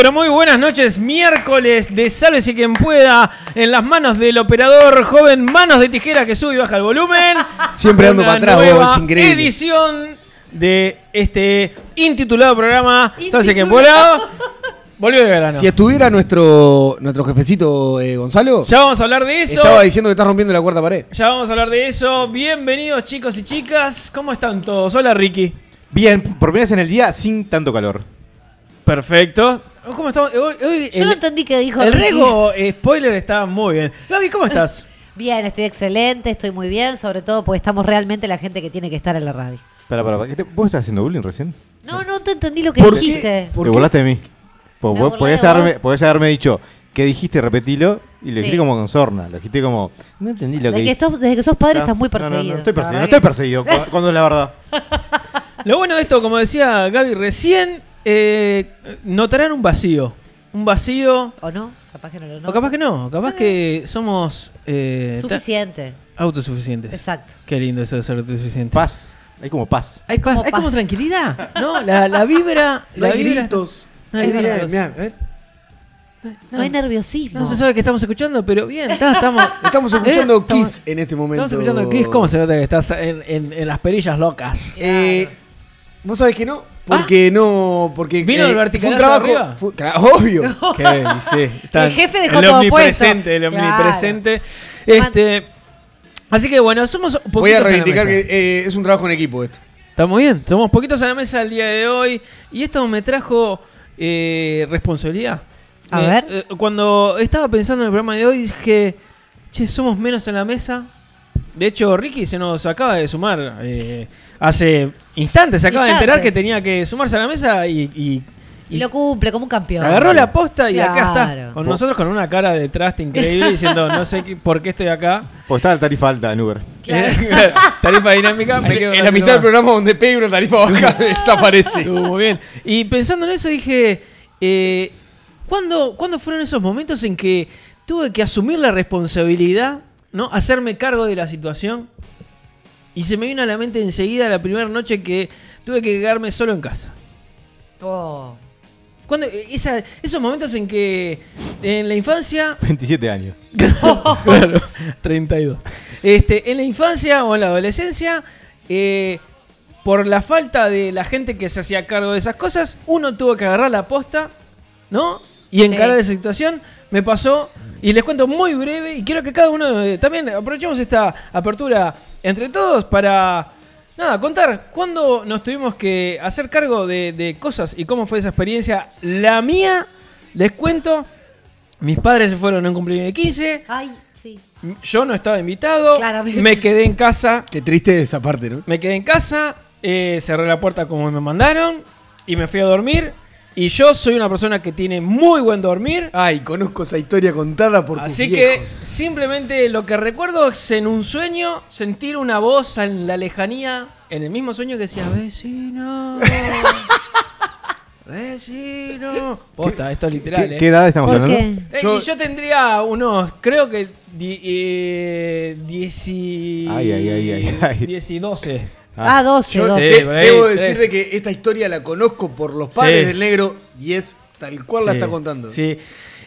Muy, pero muy buenas noches. Miércoles de Sálvese quien pueda. En las manos del operador joven Manos de Tijera que sube y baja el volumen. Siempre ando para atrás, nueva vos, es increíble. edición de este intitulado programa Sálvese quien pueda. Volvió el verano. Si estuviera nuestro, nuestro jefecito eh, Gonzalo, Ya vamos a hablar de eso. estaba diciendo que está rompiendo la cuarta pared. Ya vamos a hablar de eso. Bienvenidos chicos y chicas. ¿Cómo están todos? Hola Ricky. Bien, por primera vez en el día sin tanto calor. Perfecto. ¿Cómo estamos? Hoy, hoy Yo no entendí qué dijo el rego eh, spoiler está muy bien. Gaby, ¿cómo estás? Bien, estoy excelente, estoy muy bien, sobre todo porque estamos realmente la gente que tiene que estar en la radio. Para, para, ¿qué te- ¿Vos estás haciendo bullying recién? No, no te entendí lo que ¿Por qué? dijiste. ¿Por te qué? burlaste de mí. Pues vos podías haberme, podías haberme dicho que dijiste, repetilo, y lo Sí. dijiste como con sorna. Lo dijiste como. No entendí lo que Desde que, dijiste. estos- desde que sos padre No, estás muy no, no, no, perseguido. estoy perseguido, no estoy perseguido, cu- cuando es la verdad. Lo bueno de esto, como decía Gaby recién, eh, notarán un vacío. Un vacío. ¿O no? Capaz que no lo O no. capaz que no, capaz que somos eh, Suficiente. autosuficientes. Exacto. Qué lindo eso de ser autosuficiente. Paz. Hay como paz. Hay paz, Como hay paz. como tranquilidad, ¿no? La, la vibra. No la hay vibra- gritos. No hay Sí, gritos. bien, mirá, a ver. No, hay nerviosismo. No se sabe qué estamos escuchando, pero bien, está- estamos. Estamos escuchando Eh, estamos- Kiss en este momento. Estamos escuchando Kiss. ¿Cómo se nota que estás en, en- en las perillas locas? Eh, Vos sabés que no, porque no, porque Ah. ¿Vino el fue un trabajo, fue- claro, obvio. Sí, está El jefe dejó el todo omnipresente, el puesto. Claro. omnipresente. Este, así que bueno, somos poquitos Voy a en la reivindicar mesa. que eh, es un trabajo en equipo esto. Estamos bien, somos poquitos en la mesa el día de hoy y esto me trajo eh, responsabilidad. A Me- ver. eh, cuando estaba pensando en el programa de hoy dije, che, somos menos en la mesa. De hecho, Ricky se nos acaba de sumar eh, hace instantes, se acaba de enterar que tenía que sumarse a la mesa y, y- Y lo cumple como un campeón. Agarró la posta y acá está. Con nosotros con una cara de traste increíble diciendo no sé qué- por qué estoy acá. Porque estaba la tarifa alta en Uber. Claro. Tarifa dinámica. me quedo En la mitad del programa donde pegue una tarifa baja desaparece. Estuvo muy bien. Y pensando en eso dije, eh, ¿cuándo, ¿cuándo fueron esos momentos en que tuve que asumir la responsabilidad, ¿no? Hacerme cargo de la situación? Y se me vino a la mente enseguida la primera noche que tuve que quedarme solo en casa. Oh. Cuando, esa- esos momentos en que en la infancia 27 años. claro, 32. Este, en la infancia o en la adolescencia, eh, por la falta de la gente que se hacía cargo de esas cosas, uno tuvo que agarrar la posta, ¿no? Y encarar Sí. esa situación. Me pasó, y les cuento muy breve, y quiero que cada uno eh, también aprovechemos esta apertura entre todos para, nada, contar cuándo nos tuvimos que hacer cargo de, de cosas y cómo fue esa experiencia. La mía, les cuento, mis padres se fueron a un cumpleaños de 15, Ay, sí. yo no estaba invitado, Claramente. me quedé en casa, Qué triste esa parte, ¿no? me quedé en casa, eh, cerré la puerta como me mandaron y me fui a dormir. Y yo soy una persona que tiene muy buen dormir. Ay, conozco esa historia contada por tus Así que viejos. simplemente lo que recuerdo es en un sueño sentir una voz en la lejanía, en el mismo sueño que decía, vecino. Vecino. Posta, esto es literal. ¿Qué, eh. qué edad estamos ¿Por hablando? qué? Eh, Yo- y yo tendría unos, creo que di- eh, dieci- Ay, ay, ay, ay, ay. dieci- 12. Ah, 12, Yo 12. Sí, de- por ahí, debo tres. decirte que esta historia la conozco por los padres Sí. del negro y es tal cual la está contando. Sí.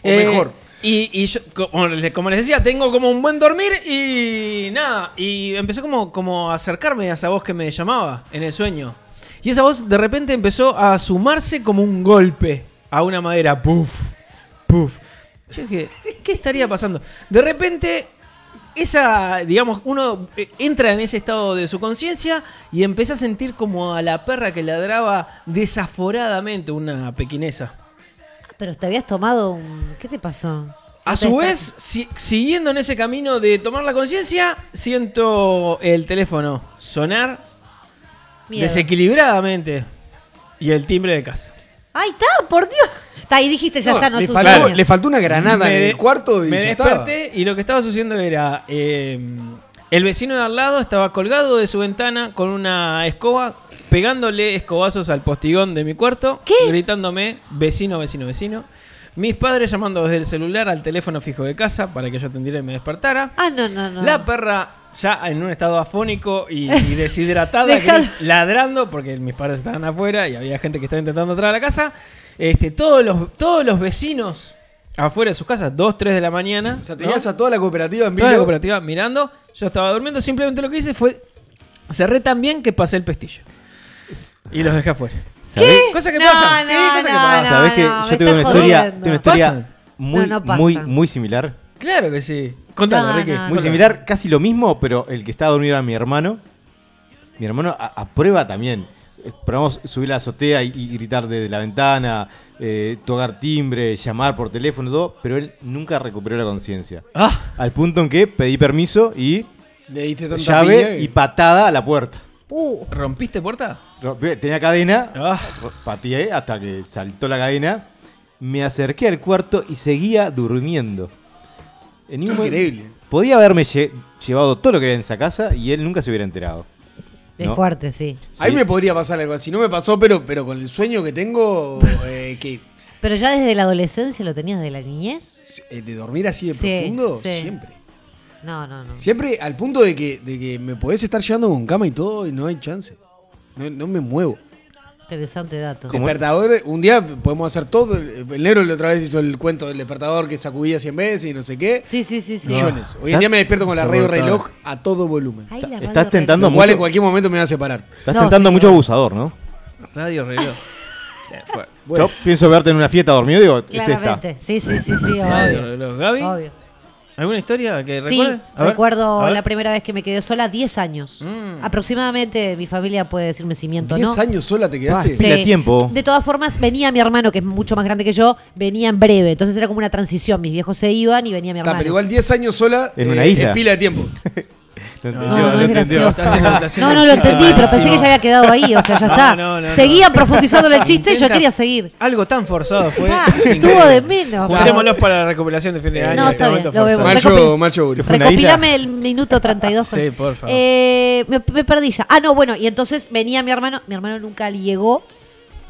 O Eh, mejor. Y, y yo, como les, como les decía, tengo como un buen dormir y nada. Y empecé como, como a acercarme a esa voz que me llamaba en el sueño. Y esa voz de repente empezó a sumarse como un golpe a una madera. Puf, puf. Yo dije, ¿qué estaría pasando? De repente, esa, digamos, uno eh, entra en ese estado de su conciencia y empieza a sentir como a la perra que ladraba desaforadamente una pequinesa. Pero te habías tomado un... ¿Qué te pasó? A su vez, si- siguiendo en ese camino de tomar la conciencia, siento el teléfono sonar Miedo. desequilibradamente y el timbre de casa. Ay, está, por Dios. Está, ahí dijiste, ya No, está, no le, faltó, le faltó una granada Me en el cuarto y me ya desperté y lo que estaba sucediendo era eh, el vecino de al lado estaba colgado de su ventana con una escoba pegándole escobazos al postigón de mi cuarto, ¿Qué? gritándome vecino, vecino, vecino. Mis padres llamando desde el celular al teléfono fijo de casa para que yo atendiera y me despertara. Ah, no, no, no. La perra ya en un estado afónico y, y deshidratada, gris, ladrando, porque mis padres estaban afuera y había gente que estaba intentando entrar a la casa. Este, todos, los, todos los vecinos afuera de sus casas, 2, 3 de la mañana. O sea, ¿no? tenías a toda la cooperativa en vivo. Toda la cooperativa mirando. Yo estaba durmiendo. Simplemente lo que hice fue. Cerré tan bien que pasé el pestillo. Y los dejé afuera. ¿Sabés? Cosa que No, pasa. no, sí, cosa que no, pasa. no. ¿Sabés que yo tengo una historia, tengo una historia ¿Pasan? muy, No, no muy, pasan. muy similar? Claro que sí. Contalo, No, Ricky. no, Muy similar, casi lo mismo, pero el que estaba dormido era mi hermano. Mi hermano a- aprueba también. Probamos subir a la azotea y, y gritar desde la ventana, eh, tocar timbre, llamar por teléfono, todo, pero él nunca recuperó la conciencia. Ah, Al punto en que pedí permiso y Le diste tanta llave y patada a la puerta. Uh, ¿rompiste puerta? Tenía cadena, Ah. pateé hasta que saltó la cadena. Me acerqué al cuarto y seguía durmiendo. En momento- Increíble. Podía haberme lle- llevado todo lo que había en esa casa y él nunca se hubiera enterado. Es ¿No? fuerte, sí. A mí Sí. me podría pasar algo así. No me pasó, pero, pero con el sueño que tengo, eh, que Pero ya desde la adolescencia lo tenías de la niñez. eh, de dormir así de Sí, profundo, sí. siempre. No, no, no. Siempre al punto de que, de que me podés estar llevando con cama y todo y no hay chance. No, no me muevo. Interesante dato. Despertador, un día podemos hacer todo. El negro la otra vez hizo el cuento del despertador que sacudía 100 veces y no sé qué. Sí, sí, sí, sí. Millones. Hoy en día me despierto con la radio reloj a todo volumen. Ay, la radio Estás tentando mucho. en cualquier momento me va a separar. Estás No, tentando sí, mucho no. abusador, ¿no? Radio reloj. Qué fuerte. Bueno, Yo pienso verte en una fiesta dormido y digo, es esta. Claramente. Sí, sí, sí, sí, Radio reloj. ¿Gaby? Obvio. ¿Alguna historia que Sí, recuerdes? A ver, recuerdo ver. la primera vez que me quedé sola, 10 años. Mm. Aproximadamente, mi familia puede decirme si miento o 10 no. años sola te quedaste. Ah, sí. Pila tiempo. De todas formas, venía mi hermano, que es mucho más grande que yo, venía en breve. Entonces era como una transición. Mis viejos se iban y venía mi hermano. pero igual 10 años sola eh, una isla. es pila de tiempo. No, No, entendió, No, no es entendió. No, no lo entendí, pero pensé que ya había quedado ahí. O sea, ya está. no, no, no. Seguían profundizando en el chiste y yo quería seguir. Algo tan forzado fue. Ah, es estuvo de menos. Juntémoslos para la recuperación de fin de año. No, este está bien, momento lo vemos. Macho, macho. Recopilame el minuto 32. con- Sí, por favor. Eh, me, me perdí ya. Ah, no, bueno, y entonces venía mi hermano. Mi hermano nunca llegó.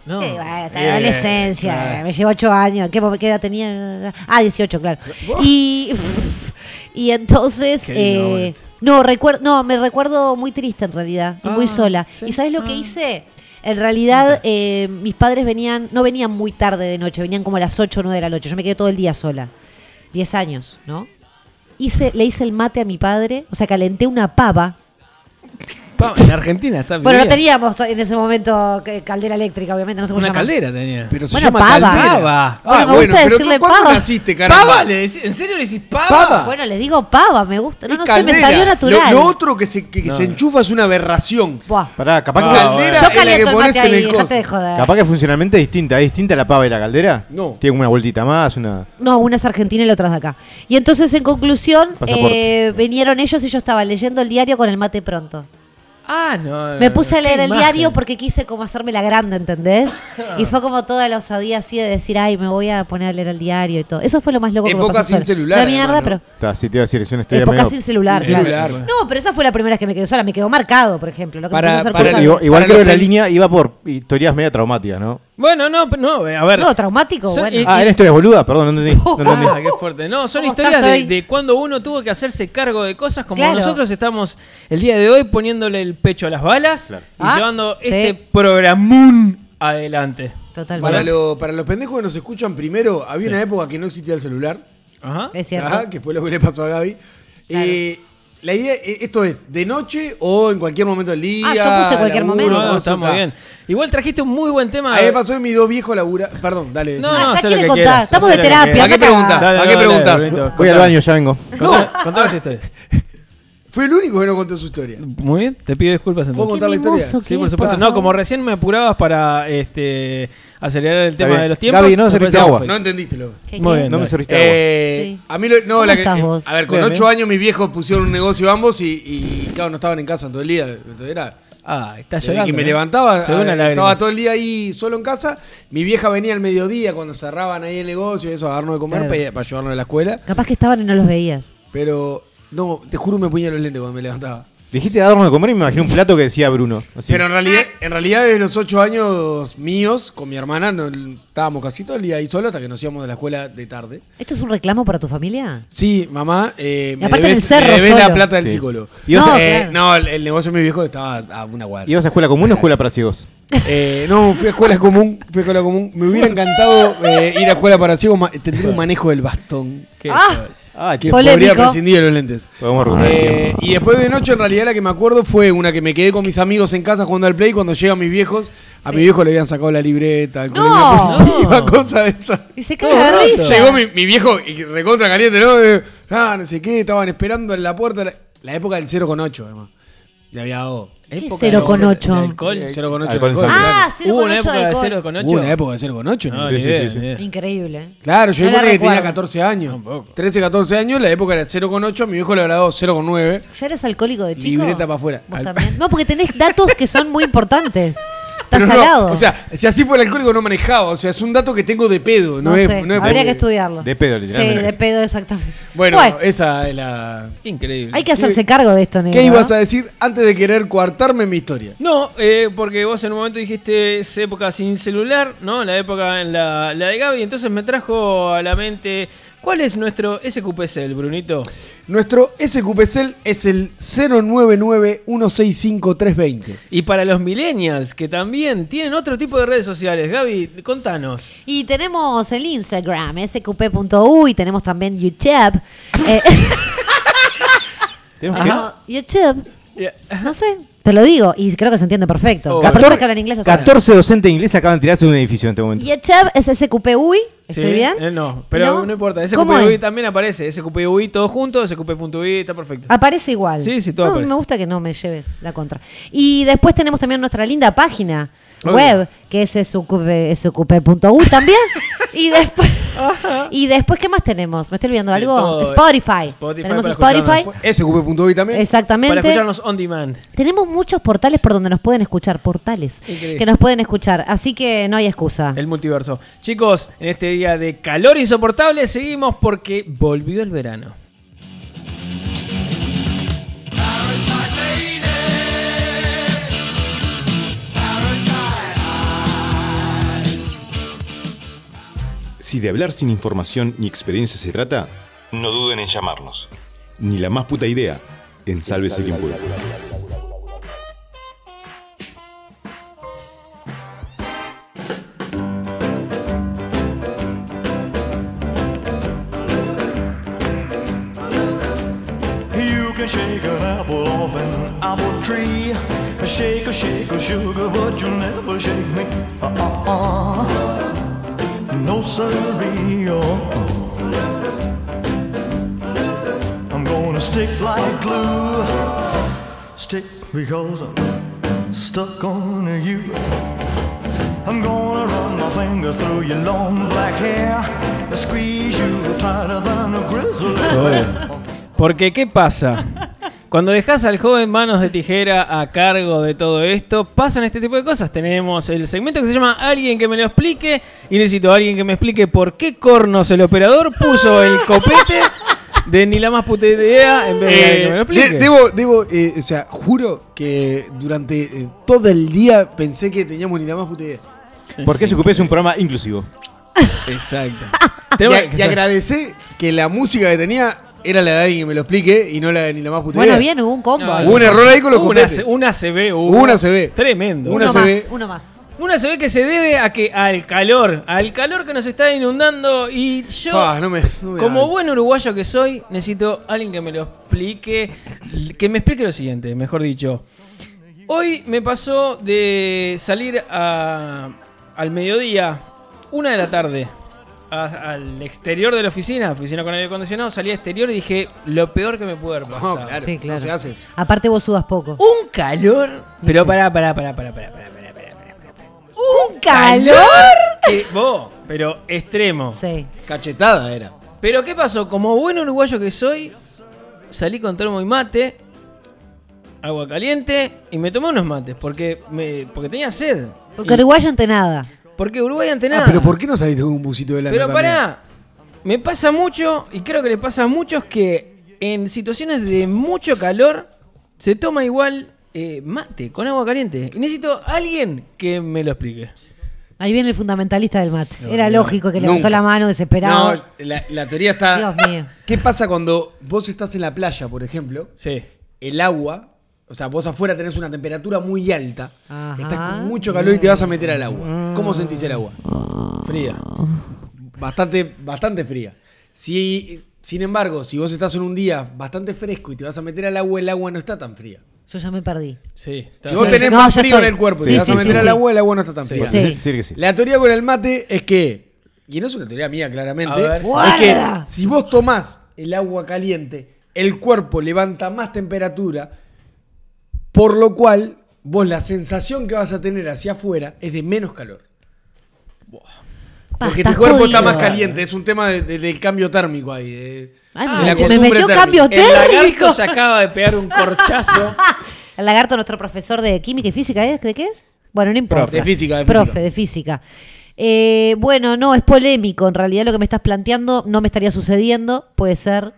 No. Eh, bueno, está Bien, en adolescencia, me llevó 8 años. ¿Qué, qué edad tenía? Ah, 18, claro. Y, y entonces, eh, no, recuerdo, no, me recuerdo muy triste en realidad y muy Ah, sola. sí. ¿Y sabes lo que Ah. hice? En realidad, eh, mis padres venían, no venían muy tarde de noche, venían como a las 8 o 9 de la noche. Yo me quedé todo el día sola. 10 años, ¿no? Hice, le hice el mate a mi padre, o sea, calenté una pava. En Argentina está Bueno, no teníamos en ese momento que- caldera eléctrica, obviamente, no sé cómo Una se llama. caldera tenía. Pero se Bueno, llama pava. caldera. Pava. Ah, Bueno, me bueno, gusta pero decirle ¿cuándo pava. naciste, caramba? ¿Pava? ¿Le decís- ¿En serio le decís pava? Pava. Bueno, le digo pava, me gusta. No, Es no sé, me salió natural. Lo, lo otro que se, que, que se enchufa es una aberración. Buah. Pará, capaz, que, caldera es la que pones en el coso. capaz que funcionalmente es distinta. ¿Es distinta la pava y la caldera? No. Tiene una vueltita más, una. No, una es argentina y la otra es de acá. Y entonces, en conclusión, eh, vinieron ellos y yo estaba leyendo el diario con el mate pronto. Ah, no. no, Me puse a leer el imagen. diario porque quise como hacerme la grande, ¿entendés? Y fue como toda la osadía así de decir, ay, me voy a poner a leer el diario y todo. Eso fue lo más loco que me pasó sin celular, La mierda, además, ¿no? pero... Está, sí te iba a decir, es una historia Época medio- sin celular, Sin claro. celular. No, pero esa fue la primera vez que me quedó sola. Me quedó marcado, por ejemplo. Lo que Para- hacer para- cosas- Igual, igual Para creo que la línea iba por historias medio traumáticas, ¿no? Bueno, no, pero no, a ver. No, traumático, Son- bueno. y- Ah, eran historias boludas, perdón, no entendí. No entendí. Ah, qué fuerte. No, son ¿Cómo historias de, cuando uno tuvo que hacerse cargo de cosas como Claro. nosotros estamos el día de hoy poniéndole el pecho a las balas Claro. y Ah, llevando sí. este programún adelante. Totalmente. Para, lo- para los pendejos que nos escuchan primero, había una época que no existía el celular. Ajá. Es cierto. Ajá, que fue lo que le pasó a Gaby. Eh, la idea, eh, esto es, ¿de noche o en cualquier momento del día? Ah, yo puse cualquier laburo, momento. No, no, está muy bien. Igual trajiste un muy buen tema. A mí me pasó que mis dos viejos labura. Perdón, dale. No, no, Ah, ya quiere contar. quieras, Estamos de terapia. ¿Para qué preguntar? Voy al baño, ya vengo. Contá, contá esta historia. Fue el único que no contó su historia. Muy bien, te pido disculpas ¿Puedo entonces. contar la historia? Sí, por es, supuesto. No, como recién me apurabas para este acelerar el tema de los tiempos. Gaby, no me serviste agua. No entendiste, loco. ¿Qué, Muy bien. No me serviste agua. Eh, Sí. A mí lo- no, ¿Cómo la que- estás vos? a ver, con ocho años mis viejos pusieron un negocio ambos y, y, claro, no estaban en casa todo el día. Entonces era Ah, está llorando. que me ¿eh? levantaba, eh, estaba todo el día ahí solo en casa. Mi vieja venía al mediodía cuando cerraban ahí el negocio y eso, a darnos de comer Claro. para, para llevarnos a la escuela. Capaz que estaban y no los veías. Pero, no, te juro me ponía los lentes cuando me levantaba. Dijiste darnos de comer y me imaginé un plato que decía Bruno. así. Pero en realidad, en realidad, desde los ocho años míos, con mi hermana, no, estábamos casi todo el día ahí solo hasta que nos íbamos de la escuela de tarde. ¿Esto es un reclamo para tu familia? Sí, mamá, eh, me aparte en el debes, cerro me debes la solo. plata del Sí. psicólogo. ¿Y vos No, Eh, claro. no, el, el negocio de mi viejo estaba a una cuadra. ¿Ibas a escuela común o escuela para ciegos? Eh, no, fui a escuela común, fui a escuela común. Me hubiera encantado eh, ir a escuela para ciegos, ma- tendría un manejo del bastón. ¿Qué Ah. Ah, Que Polémico. podría prescindir de los lentes. podemos el Eh, tiempo. y después de noche, en realidad, la que me acuerdo fue una que me quedé con mis amigos en casa jugando al play. Cuando llegan mis viejos, a Sí. mi viejo le habían sacado la libreta, el No. colegio positiva, No. cosa de esa. Y se caga de risa. Llegó mi, mi viejo y recontra caliente, ¿no? De, ah, no sé qué, estaban esperando en la puerta. La, la época del 0 con 8, además. Le había dado. ¿Qué 0,8? 0,8 Ah, 0,8 de alcohol. 0,8. Ah, Hubo una época de 0,8. No, ni idea, ni idea. Increíble. ¿eh? Claro, yo No me la que tenía 14 años. Tampoco. 13, 14 años, la época era 0,8, mi viejo le habrá dado 0,9. ¿Ya eras alcohólico de chico? Libreta para afuera. ¿Vos? No, porque tenés datos que son muy importantes. Pero no, o sea, si así fuera el alcohólico no manejaba, o sea, es un dato que tengo de pedo, no, no, es, sé, no es habría porque- que estudiarlo. De pedo, Sí, literalmente. de pedo, exactamente. Bueno, esa es la Increíble. hay que hacerse cargo de esto, negro. ¿Qué ibas a decir antes de querer coartarme mi historia? No, eh, porque vos en un momento dijiste es época sin celular, ¿no? La época en la, la de Gaby, entonces me trajo a la mente cuál es nuestro SQPCL, Brunito. Nuestro SQPCL es el 099-165-320. Y para los millennials que también tienen otro tipo de redes sociales, Gaby, contanos. Y tenemos el Instagram, sqp.u, y tenemos también YouTube. Eh, ¿Tenemos no, YouTube, Yeah. no sé, te lo digo, y creo que se entiende perfecto. Oh, Las personas que hablan inglés lo saben. 14 docentes de inglés acaban de tirarse de un edificio en este momento. YouTube es sqp.ui, ¿estoy Sí, bien? eh, no, pero no, importa. ¿Cómo SQPUI también aparece. SQPUI todo junto, SQP.ui está perfecto. Aparece igual. Sí, sí, todo No, aparece. Me gusta que no me lleves la contra. Y después tenemos también nuestra linda página Obvio. web, que es sqp- sqp.u también. y después y después, ¿qué más tenemos? ¿Me estoy olvidando algo? todo. Spotify. Spotify tenemos Spotify. SQP.hoy también. Exactamente. Para escucharnos on demand. Tenemos muchos portales por donde nos pueden escuchar, portales Increíble. que nos pueden escuchar, así que no hay excusa. El multiverso. Chicos, en este día de calor insoportable seguimos porque volvió el verano. Si de hablar sin información ni experiencia se trata, no duden en llamarnos. Ni la más puta idea en Sálvese quien pueda. Can shake an apple off an apple tree. Shake a shake a sugar, but you'll never shake me. Uh-uh. No siree. Uh-uh. I'm gonna stick like glue. Stick because I'm stuck on you. I'm gonna run my fingers through your long black hair. Squeeze you tighter than a grizzly. Oh, bear. Porque, ¿qué pasa? Cuando dejas al joven manos de tijera a cargo de todo esto, pasan este tipo de cosas. Tenemos el segmento que se llama Alguien que me lo explique. Y necesito a alguien que me explique por qué cornos el operador puso el copete de ni la más puta idea en vez de alguien que me lo Eh, explique. de- debo, debo, eh, o sea, juro que durante eh, todo el día pensé que teníamos ni la más puta idea. Porque SQP es un programa inclusivo. Exacto. Y, y que la música que tenía era la de alguien que me lo explique y no la de ni la más puta Bueno, idea. bien, hubo un combo. No, ahí. Hubo un error ahí con los una. C- una CB. Hubo. Una CB. Tremendo. una uno se más, ve- uno más. Una CB que se debe a que al calor, al calor que nos está inundando y yo Ah, no me- no me como buen uruguayo que soy, necesito alguien que me lo explique, que me explique lo siguiente, mejor dicho. Hoy me pasó de salir a- al mediodía, una de la tarde, a- al exterior de la oficina, oficina con aire acondicionado, salí al exterior y dije, lo peor que me pudo haber pasado. No, claro, Sí, claro. no se hace eso. Aparte vos sudas poco. Un calor, pero Sí. pará, pará, pará, pará, pará, pará, pará, pará, pará. ¡Un calor! Que vos, pero extremo. Sí. Cachetada era. Pero ¿qué pasó? Como buen uruguayo que soy, salí con termo y mate, agua caliente y me tomé unos mates porque me porque tenía sed. Porque Y- Uruguay ante nada. Porque Uruguay ante nada. Ah, pero ¿por qué no saliste con un busito de lana Pero también? pará, me pasa mucho y creo que le pasa a muchos que en situaciones de mucho calor se toma igual eh, mate con agua caliente. Y necesito a alguien que me lo explique. Ahí viene el fundamentalista del mate. No, Era no, lógico que levantó la mano desesperado. No, la, la teoría está. Dios mío. ¿Qué pasa cuando vos estás en la playa, por ejemplo? Sí. El agua, o sea, vos afuera tenés una temperatura muy alta, Ajá. estás con mucho calor y te vas a meter al agua. ¿Cómo sentís el agua? Fría. Bastante, bastante fría. Si, sin embargo, si vos estás en un día bastante fresco y te vas a meter al agua, el agua no está tan fría. Yo ya me perdí. Sí. Si vos tenés No, más frío estoy. en el cuerpo y Sí, te vas sí, a sí, meter al sí. agua, el agua no está tan fría. Sí. Sí, que sí. La teoría con el mate es que, y no es una teoría mía claramente, es que si vos tomás el agua caliente, el cuerpo levanta más temperatura, por lo cual vos la sensación que vas a tener hacia afuera es de menos calor. Porque estás tu cuerpo está más caliente, es un tema de- de- del cambio térmico ahí. de- Ay, de me, la me costumbre metió térmica. cambio El lagarto se acaba de pegar un corchazo. El lagarto, nuestro profesor de química y física. ¿de qué es? Bueno, no importa. Profe. De física, de Profe, física. de física. Eh, bueno, no, es polémico. En realidad lo que me estás planteando no me estaría sucediendo. Puede ser.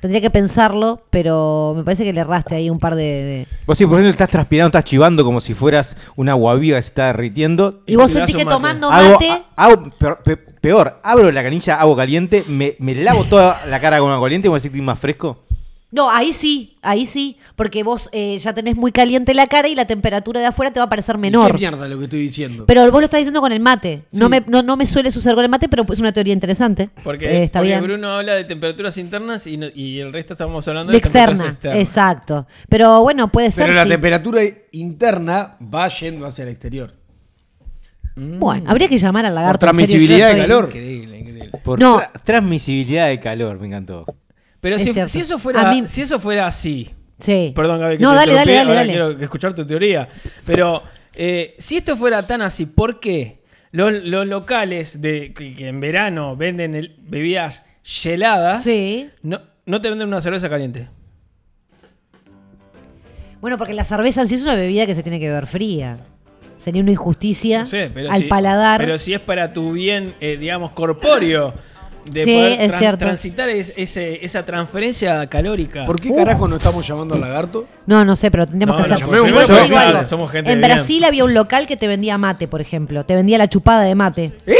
Tendría que pensarlo, pero me parece que le erraste ahí un par de... de- Vos sí, por ejemplo, estás transpirando, estás chivando como si fueras una guaviga que se está derritiendo. Y vos sentís que mate. tomando mate... hago peor, pe- peor, abro la canilla, agua caliente, me, me lavo toda la cara con agua caliente y me voy a sentir más fresco. No, ahí sí, ahí sí. Porque vos eh, ya tenés muy caliente la cara y la temperatura de afuera te va a parecer ¿Y menor. ¿Qué mierda lo que estoy diciendo? Pero vos lo estás diciendo con el mate. No, me, no, no me suele suceder con el mate, pero es una teoría interesante. Porque, Eh, está porque bien. Bruno habla de temperaturas internas y, no- y el resto estamos hablando de de, temperaturas externa, externas. exacto. Pero bueno, puede ser. Pero la sí. temperatura interna va yendo hacia el exterior. Bueno, habría que llamar al lagarto. Por serio, transmisibilidad de calor. Increíble, increíble. Por No. tra- transmisibilidad de calor, me encantó. Pero si, eso fuera, mí- si eso fuera así, Sí. perdón Gaby, que No, te dale, dale, dale, ahora dale. quiero escuchar tu teoría. Pero eh, si esto fuera tan así, ¿por qué los, los locales de que, que en verano venden el- bebidas heladas Sí. no, no te venden una cerveza caliente? Bueno, porque la cerveza sí es una bebida que se tiene que beber fría. Sería una injusticia No sé, pero al si, paladar. Pero si es para tu bien, eh, digamos, corpóreo, de Sí, poder es cierto. transitar es- ese- esa transferencia calórica. ¿Por qué carajo no estamos llamando al lagarto? No, no sé, pero tendríamos No, que hacer. llamemos, Igual te somos digo gente- algo. somos gente En bien. Brasil había un local que te vendía mate, por ejemplo. Te vendía la chupada de mate. ¿Eh?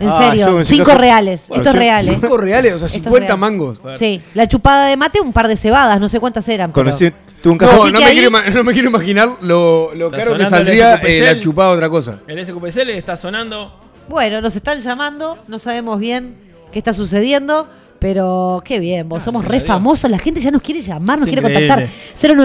En Ah, serio, yo cinco reales. Bueno, Esto es real, ¿eh? Cinco reales, o sea, Esto es 50 real. mangos. Sí, la chupada de mate, un par de cebadas, no sé cuántas eran. pero- Conocí, tuve un caso. No, me, ahí- quiero, ima- no me quiero imaginar lo, caro que saldría SQPCL. eh, la chupada otra cosa. El SQPC le está sonando. Bueno, nos están llamando, no sabemos bien qué está sucediendo, pero qué bien, vos Ah, somos re famosos, la gente ya nos quiere llamar, nos Es quiere increíble. contactar.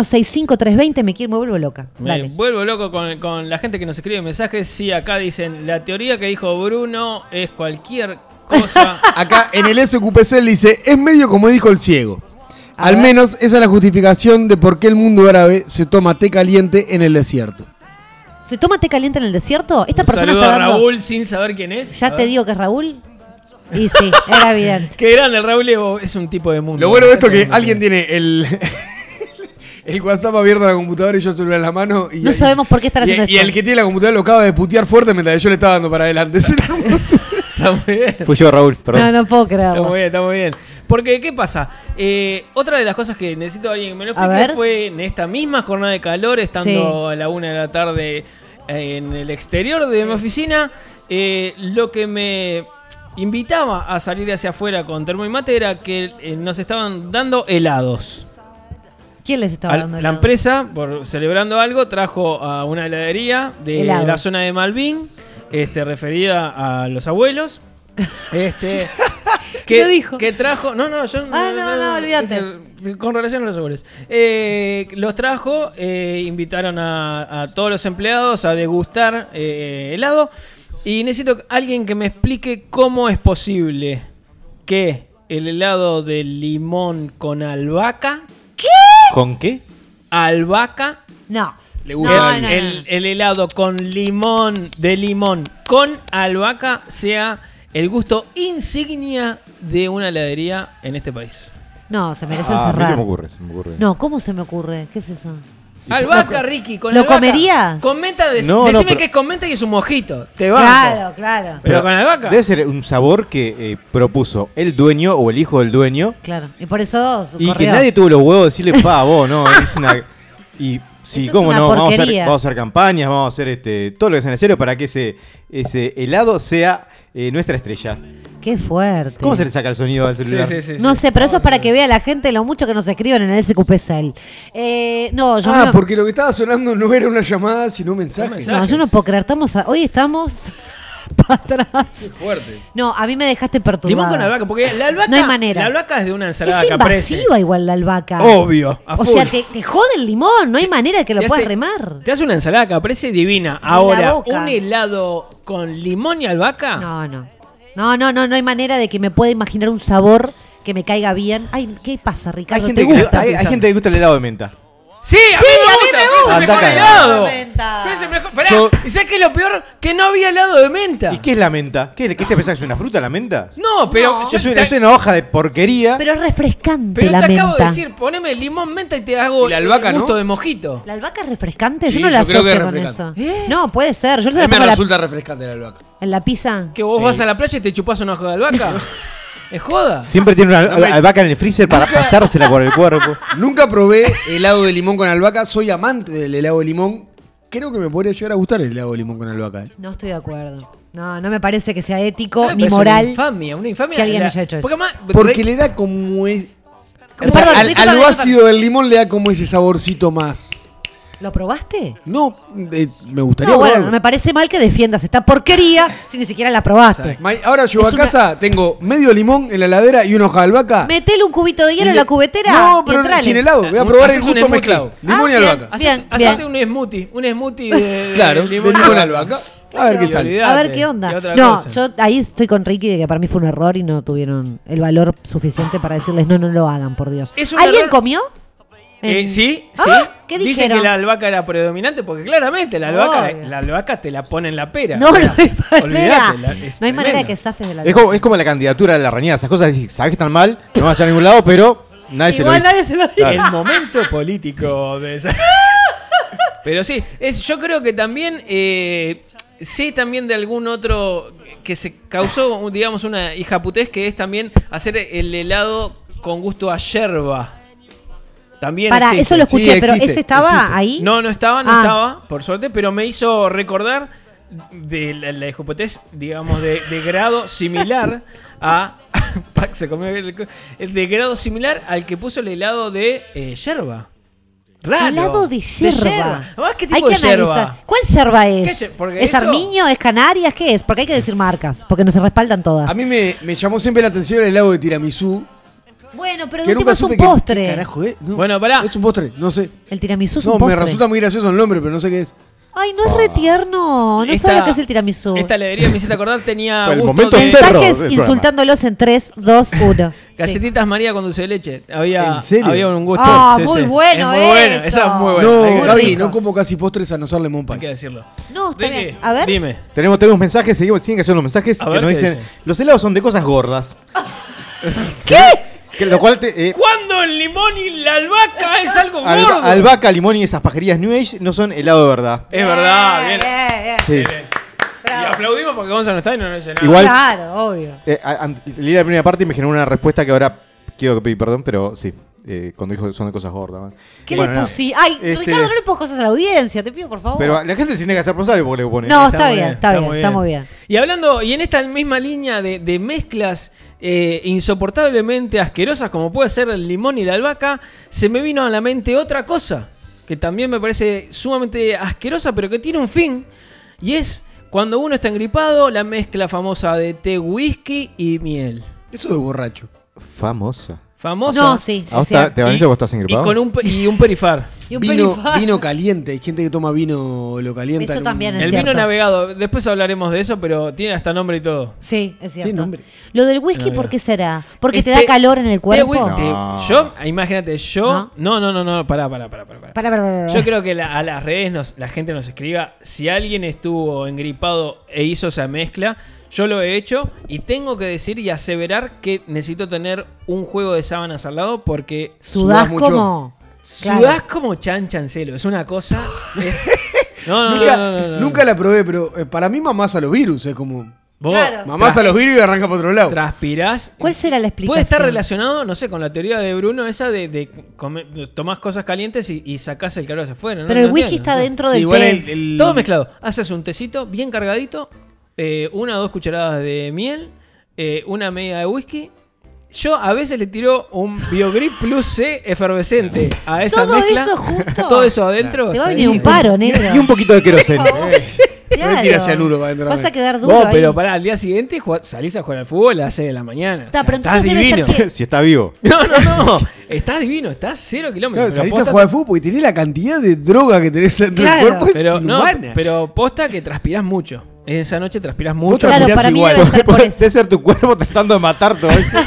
099-165-320, me, quiero, me vuelvo loca. Me Dale. vuelvo loco con, con la gente que nos escribe mensajes. Sí, acá dicen, la teoría que dijo Bruno es cualquier cosa. Acá en el SQPC le dice, es medio como dijo el ciego. A Al ver. menos esa es la justificación de por qué el mundo árabe se toma té caliente en el desierto. ¿Se toma té caliente en el desierto? Esta Un persona está a dando... Raúl sin saber quién es. Ya A te ver. digo que es Raúl. Y sí, era evidente. Qué grande, el Raúl Evo es un tipo de mundo. Lo bueno de esto es que alguien tiene el, el WhatsApp abierto en la computadora y yo el celular en la mano. Y, No sabemos por qué estará y, haciendo y esto. el que tiene la computadora lo acaba de putear fuerte mientras yo le estaba dando para adelante. Es hermoso. Está muy bien. Fui yo, Raúl, No, perdón. no puedo Está creerlo. muy bien, está muy bien. Porque, ¿qué pasa? Eh, otra de las cosas que necesito a alguien que me lo explique fue en esta misma jornada de calor, estando a la una de la tarde eh, en el exterior de mi oficina, eh, lo que me invitaba a salir hacia afuera con termo y mate era que eh, nos estaban dando helados. ¿Quién les estaba Al- dando la empresa, por celebrando algo, trajo a una heladería de Helados. la zona de Malvin, este, referida a los abuelos. Este, Lo dijo. que trajo. No, no, yo. Ah, no, no, olvídate. dije, Con relación a los abuelos. Eh, los trajo, eh, invitaron a, a todos los empleados a degustar eh, helado. Y necesito alguien que me explique cómo es posible que el helado de limón con albahaca. ¿Con qué? Albahaca No. Le gusta el, no, el- no. el helado con limón, de limón con albahaca, sea el gusto insignia de una heladería en este país. No, se Ah, a mí se cerrar. me ocurre, se me ocurre. No, ¿cómo se me ocurre? ¿Qué es eso? Albahaca, Ricky, con ¿Lo albahaca. comerías? Con menta, dec- No, no, decime pero- que es con menta y es un mojito. Te banco. Claro, claro. Pero con albahaca. Debe ser un sabor que eh, propuso el dueño o el hijo del dueño Claro. Y por eso y que nadie tuvo los huevos de decirle, pa, vos, no, es una... Y sí, Eso es cómo una no, vamos a, hacer, porquería. vamos a hacer campañas, vamos a hacer este, todo lo que sea necesario para que ese, ese helado sea eh, nuestra estrella. Qué fuerte. ¿Cómo se le saca el sonido al celular? sí, sí, No sí. sé, pero eso es para que vea la gente lo mucho que nos escriben en el SQP Cell. Eh, no, yo Ah, no, porque lo que estaba sonando no era una llamada, sino un mensaje. No, yo no puedo creer. Estamos a- hoy estamos para atrás. Fuerte. No, a mí me dejaste perturbada. Limón con albahaca, porque la albahaca. No hay manera. La albahaca es de una ensalada Es caprese. invasiva igual la albahaca. Obvio, a O full. sea, te, te jode el limón. No hay manera que lo Te puedas hace- remar. Te hace una ensalada caprese divina. Ahora, un helado con limón y albahaca. No, no. No, no, no, no hay manera de que me pueda imaginar un sabor que me caiga bien. Ay, ¿qué pasa, Hay Ricardo? gente, ¿Te que, gusta? hay, hay gente que le gusta el helado de menta. Sí, a mí me gusta, es Anda mejor helado. Pero ese es mejor. Pará, Yo- ¿y sabes qué es lo peor? Que no había helado de menta. ¿Y qué es la menta? ¿Qué, ¿qué te pensás que es una fruta la menta? No, pero No. yo Es una, te, es una hoja de porquería. Pero es refrescante pero la te menta. acabo de decir, poneme limón, menta y te hago Y la albahaca, el gusto ¿no? de mojito. ¿La albahaca es refrescante? Sí, yo no la yo creo que asocio es con eso. refrescante. No, puede ser. Yo se A la mí me pongo la, resulta refrescante la albahaca. en la pizza. Que vos Sí. vas a la playa y te chupás una hoja de albahaca. ¿Es joda? Siempre tiene una al- albahaca en el freezer para pasársela por el cuerpo. Nunca probé helado de limón con albahaca. Soy amante del helado de limón. Creo que me podría llegar a gustar el helado de limón con albahaca. ¿eh? No estoy de acuerdo. No, no me parece que sea ético Me ni parece moral. Una infamia, una infamia. que alguien La- haya hecho eso. Porque además, Porque re- le da como es. Como- O sea, perdón, al- ácido del limón le da como ese saborcito más. ¿Lo probaste? No, eh, me gustaría No, bueno, probarlo. me parece mal que defiendas esta porquería si ni siquiera la probaste. Ma- Ahora llego Es a una- casa, tengo medio limón en la heladera y una hoja de albahaca. Metele un cubito de hielo Y en la cubetera. No, y pero entrale. sin helado. Voy a Un- probar el haces un gusto smoothie. mezclado. Limón Ah, y bien. albahaca. Bien, Hacete, bien. hacete un smoothie, un smoothie de, Claro, de de limón y albahaca. A ver qué Y sale. A ver qué Y onda. No, yo ahí estoy con Ricky de que para mí fue un error y no tuvieron el valor suficiente para decirles no, no lo hagan, por Dios. Es un ¿Alguien error- comió? Eh, sí, Ah, sí. ¿Qué Dicen dijeron? que la albahaca era predominante porque claramente la albahaca, Obvio. la albahaca te la pone en la pera. No, O no hay manera. olvídate, la- es no hay manera de que zafes de la Es como, es como la candidatura de la rañada. Esas cosas, decís, sabes que están mal, no vas a ningún lado, pero nadie se lo Igual dice. nadie se lo dice. Claro. El momento político de esa. Pero sí, es, yo creo que también eh, sé también de algún otro que se causó, digamos, una hijaputez que es también hacer el helado con gusto a yerba. También Para, existe. eso lo escuché, Sí, pero existe, ese estaba existe. ahí. No, no estaba, no Ah. estaba, por suerte, pero me hizo recordar de la, la digamos, de, de grado similar a. Se comió el co- de grado similar al que puso el helado de eh, yerba. Raro. Helado de yerba. Además, ¿qué hay que de yerba? analizar. ¿Cuál yerba ¿Qué es? ¿Es eso- Armiño? ¿Es Canarias? ¿Qué es? Porque hay que decir marcas, porque no se respaldan todas. A mí me, me llamó siempre la atención el helado de tiramisú. Bueno, pero Que de última nunca es un postre. carajo, ¿eh? No, Bueno, pará. Es un postre, no sé. El tiramisú es No, un me postre. resulta muy gracioso el nombre, pero no sé qué es. Ay, no es re tierno. No Esta- sabe lo que es el tiramisú. Esta heladería me hiciste acordar tenía El gusto momento de cerro Mensajes insultándolos en 3, 2, 1. galletitas María con dulce de leche. Había, ¿En serio? había un gusto. Ah, muy bueno es muy bueno. Esa es muy buena. No, que Gaby, no como casi postres a no ser lemon Hay que pie. decirlo. No, está Ricky, bien. A ver. Dime. Tenemos, tenemos mensajes, seguimos, siguen cayendo los mensajes A que ver, nos ¿qué dicen, dice? los helados son de cosas gordas. ¿Qué? Que, lo cual te, eh, ¿Cuándo el limón y la albahaca es algo alba- gordo? albahaca, limón y esas pajerías New Age no son helado de verdad. Es verdad, bien. Bien, bien. Sí. Excelente. Y aplaudimos porque Gonzalo no está y no nos dice nada. Igual- Claro, obvio. Eh, a- an- leí la primera parte y me generó una respuesta que ahora quiero pedir perdón, pero sí. eh, cuando dijo que son de cosas gordas. man. ¿Qué Bueno, le nada. pusí? Ay, Este, Ricardo, no le pongas cosas a la audiencia, te pido por favor. Pero la gente se tiene que hacer responsable porque le pone. No, está muy bien, está bien, está muy bien. Y hablando, y en esta misma línea de, de mezclas eh, insoportablemente asquerosas como puede ser el limón y la albahaca, se me vino a la mente otra cosa que también me parece sumamente asquerosa, pero que tiene un fin, y es cuando uno está engripado, la mezcla famosa de té, whisky y miel. Eso de borracho. Famosa. Famosa. No, sí. ¿A vos te Y- estás engripado? Y, con un, pe- y un perifar. Y un Vino, caliente. Hay gente que toma vino lo calienta. Eso también Es el cierto. vino navegado, después hablaremos de eso, pero tiene hasta nombre y todo. Sí, es cierto. Sí, nombre. Lo del whisky, ¿por qué será? ¿Porque te Este- da calor en el cuerpo? No. Yo, imagínate, yo. ¿No? No, no, no, no, pará, pará, pará, pará. pará. Para, para, para, Yo creo que la- a las redes nos- la gente nos escriba. Si alguien estuvo engripado e hizo esa mezcla, yo lo he hecho y tengo que decir y aseverar que necesito tener un juego de sábanas al lado porque Sudás sudás mucho. como... Claro. Sudás como chan chancelo. Es una cosa. Es... No, no, nunca, no, no, no, no. nunca la probé, pero eh, para mí mamás a los virus. Es como. Vos Claro. Mamás a los virus y arranca por otro lado. transpirás. ¿Cuál será la explicación? Puede estar relacionado, no sé, con la teoría de Bruno, esa de, de comer- tomás cosas calientes y, y sacás el calor hacia afuera. ¿no? Pero No el whisky está dentro Sí, del igual té. el- el- Todo mezclado. Haces un tecito bien cargadito, eh, una o dos cucharadas de miel, eh, una media de whisky. Yo a veces le tiro un Biogrip Plus C efervescente a esa ¿Todo mezcla. eso junto? Todo eso adentro. Te va a un paro, negro. Y un poquito de queroseno. Claro. Cianuro para adentro Vas a quedar duro Vos, ahí. pero pará, al día siguiente salís a jugar al fútbol a las 6 de la mañana. Está, O sea, pero estás divino. que- si está vivo. No, no, no. Estás divino, estás cero kilómetros. Claro, saliste a jugar al fútbol porque tenés la cantidad de droga que tenés dentro Claro. del cuerpo. Pero, no, pero posta que transpirás mucho. Esa noche transpirás mucho. Claro, para mí igual. debe ser por eso. Debe ser tu cuerpo tratando de matar todo eso.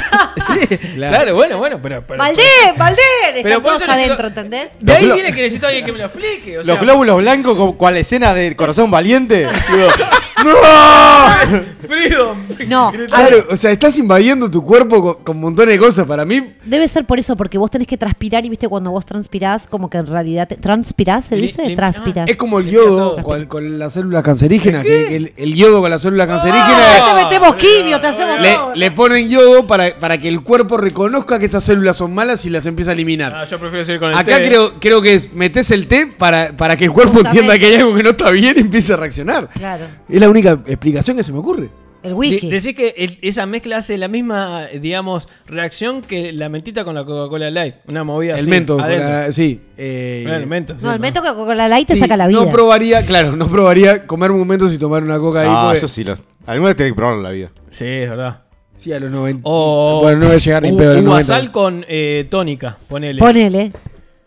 Sí, claro. bueno, bueno, pero. pero ¡Valdés! ¡Valdés! Pero Están por todos eso necesito- adentro, ¿entendés? De ahí viene que necesito a alguien que me lo explique. O sea, Los glóbulos blancos, cual escena de Corazón Valiente. Digo, Freedom. No, Claro, o sea, estás invadiendo tu cuerpo con, con montones de cosas. Para mí, debe ser por eso, porque vos tenés que transpirar y viste cuando vos transpirás, como que en realidad te- transpirás, se dice, lim- transpirás. es como el yodo con, con la célula cancerígena. Que el, el yodo con la célula cancerígena. Ah, te metemos quimio, te hacemos Le, todo. le ponen yodo para, para que el cuerpo reconozca que esas células son malas y las empieza a eliminar. Ah, yo prefiero seguir con el Acá té. creo, creo que es metes el té para, para que el cuerpo Justamente. entienda que hay algo que no está bien y empiece a reaccionar. Claro. Es la única explicación que se me ocurre. El De- whisky. decís que el- esa mezcla hace la misma, digamos, reacción que la mentita con la Coca-Cola Light. Una movida el así, mento, la- sí. eh, Bueno, el mento. sí, no, el mento con la light te saca la vida. No probaría, claro, no probaría comer momentos y tomar una coca ahí. Ah, porque- eso sí. Lo, alguna vez tenés que probarlo en la vida. Sí, es verdad. Sí, a los 90. O bueno, no voy a llegar ni pedo a los uva 90. sal con eh, tónica, ponele. Ponele.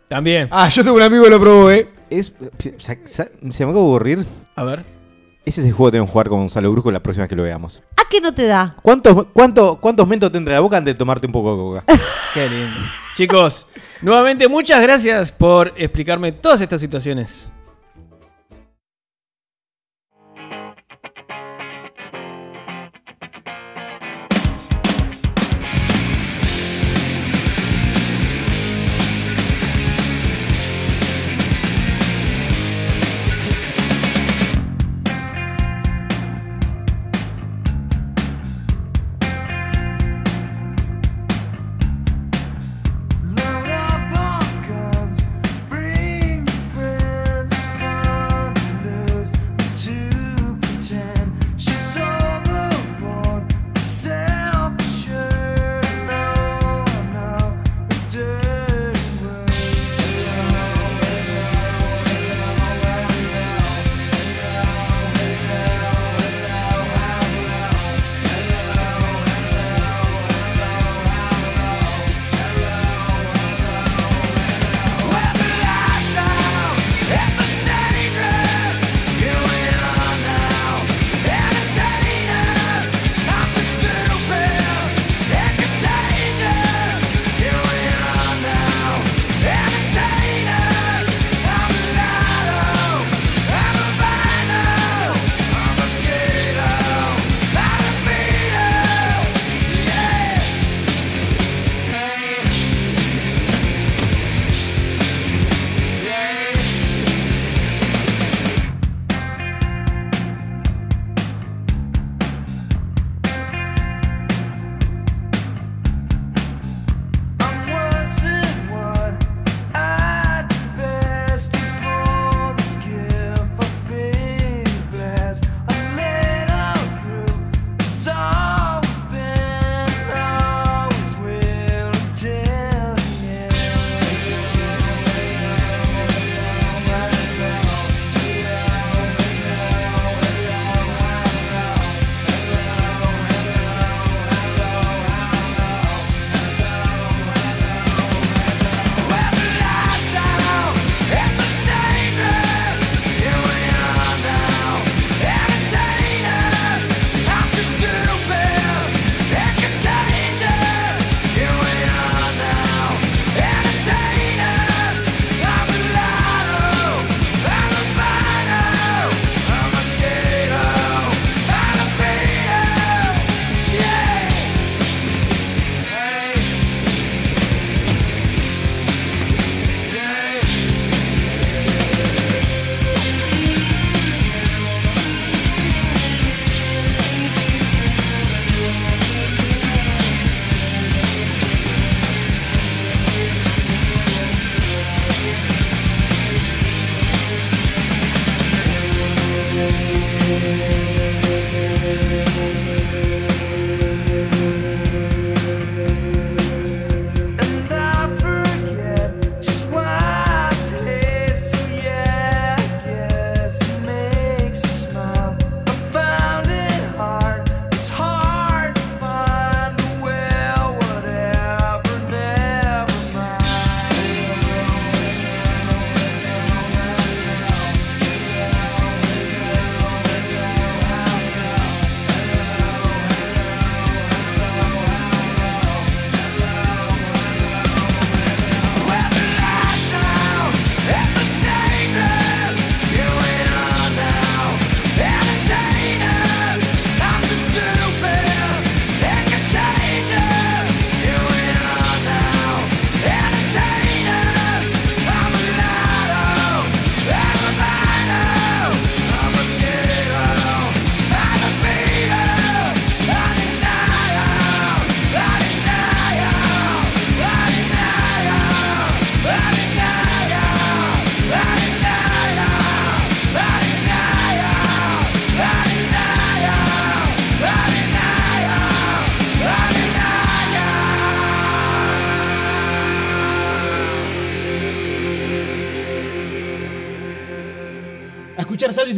También. Ah, yo tengo un amigo que lo probó, ¿eh? Es, sa- sa- se me acaba de aburrir. A ver. Ese es el juego que tengo que jugar con Gonzalo Brusco la próxima vez que lo veamos. ¿A qué no te da? ¿Cuántos, cuánto, ¿Cuántos mentos te entra en la boca antes de tomarte un poco de coca? Qué lindo. Chicos, nuevamente muchas gracias por explicarme todas estas situaciones.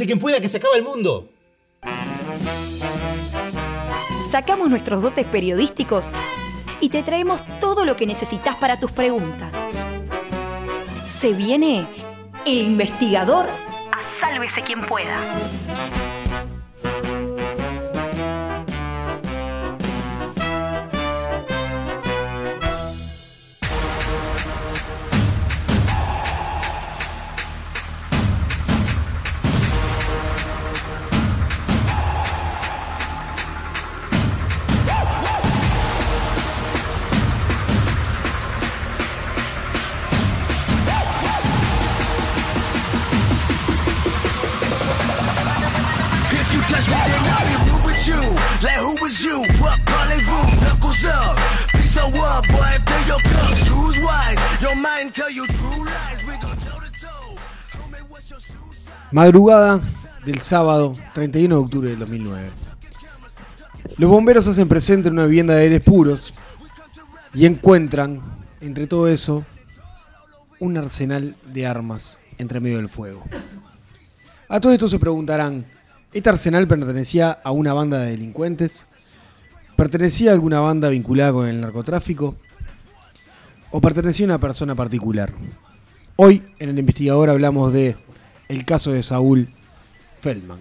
Quien pueda que se acaba el mundo. Sacamos nuestros dotes periodísticos y te traemos todo lo que necesitas para tus preguntas. Se viene el investigador a sálvese quien pueda. Madrugada del sábado 31 de octubre del 2009. Los bomberos hacen presente en una vivienda de aires puros y encuentran, entre todo eso, un arsenal de armas entre medio del fuego. A todo esto se preguntarán, ¿este arsenal pertenecía a una banda de delincuentes? ¿Pertenecía a alguna banda vinculada con el narcotráfico? ¿O pertenecía a una persona particular? Hoy en el investigador hablamos de el caso de Saúl Feldman.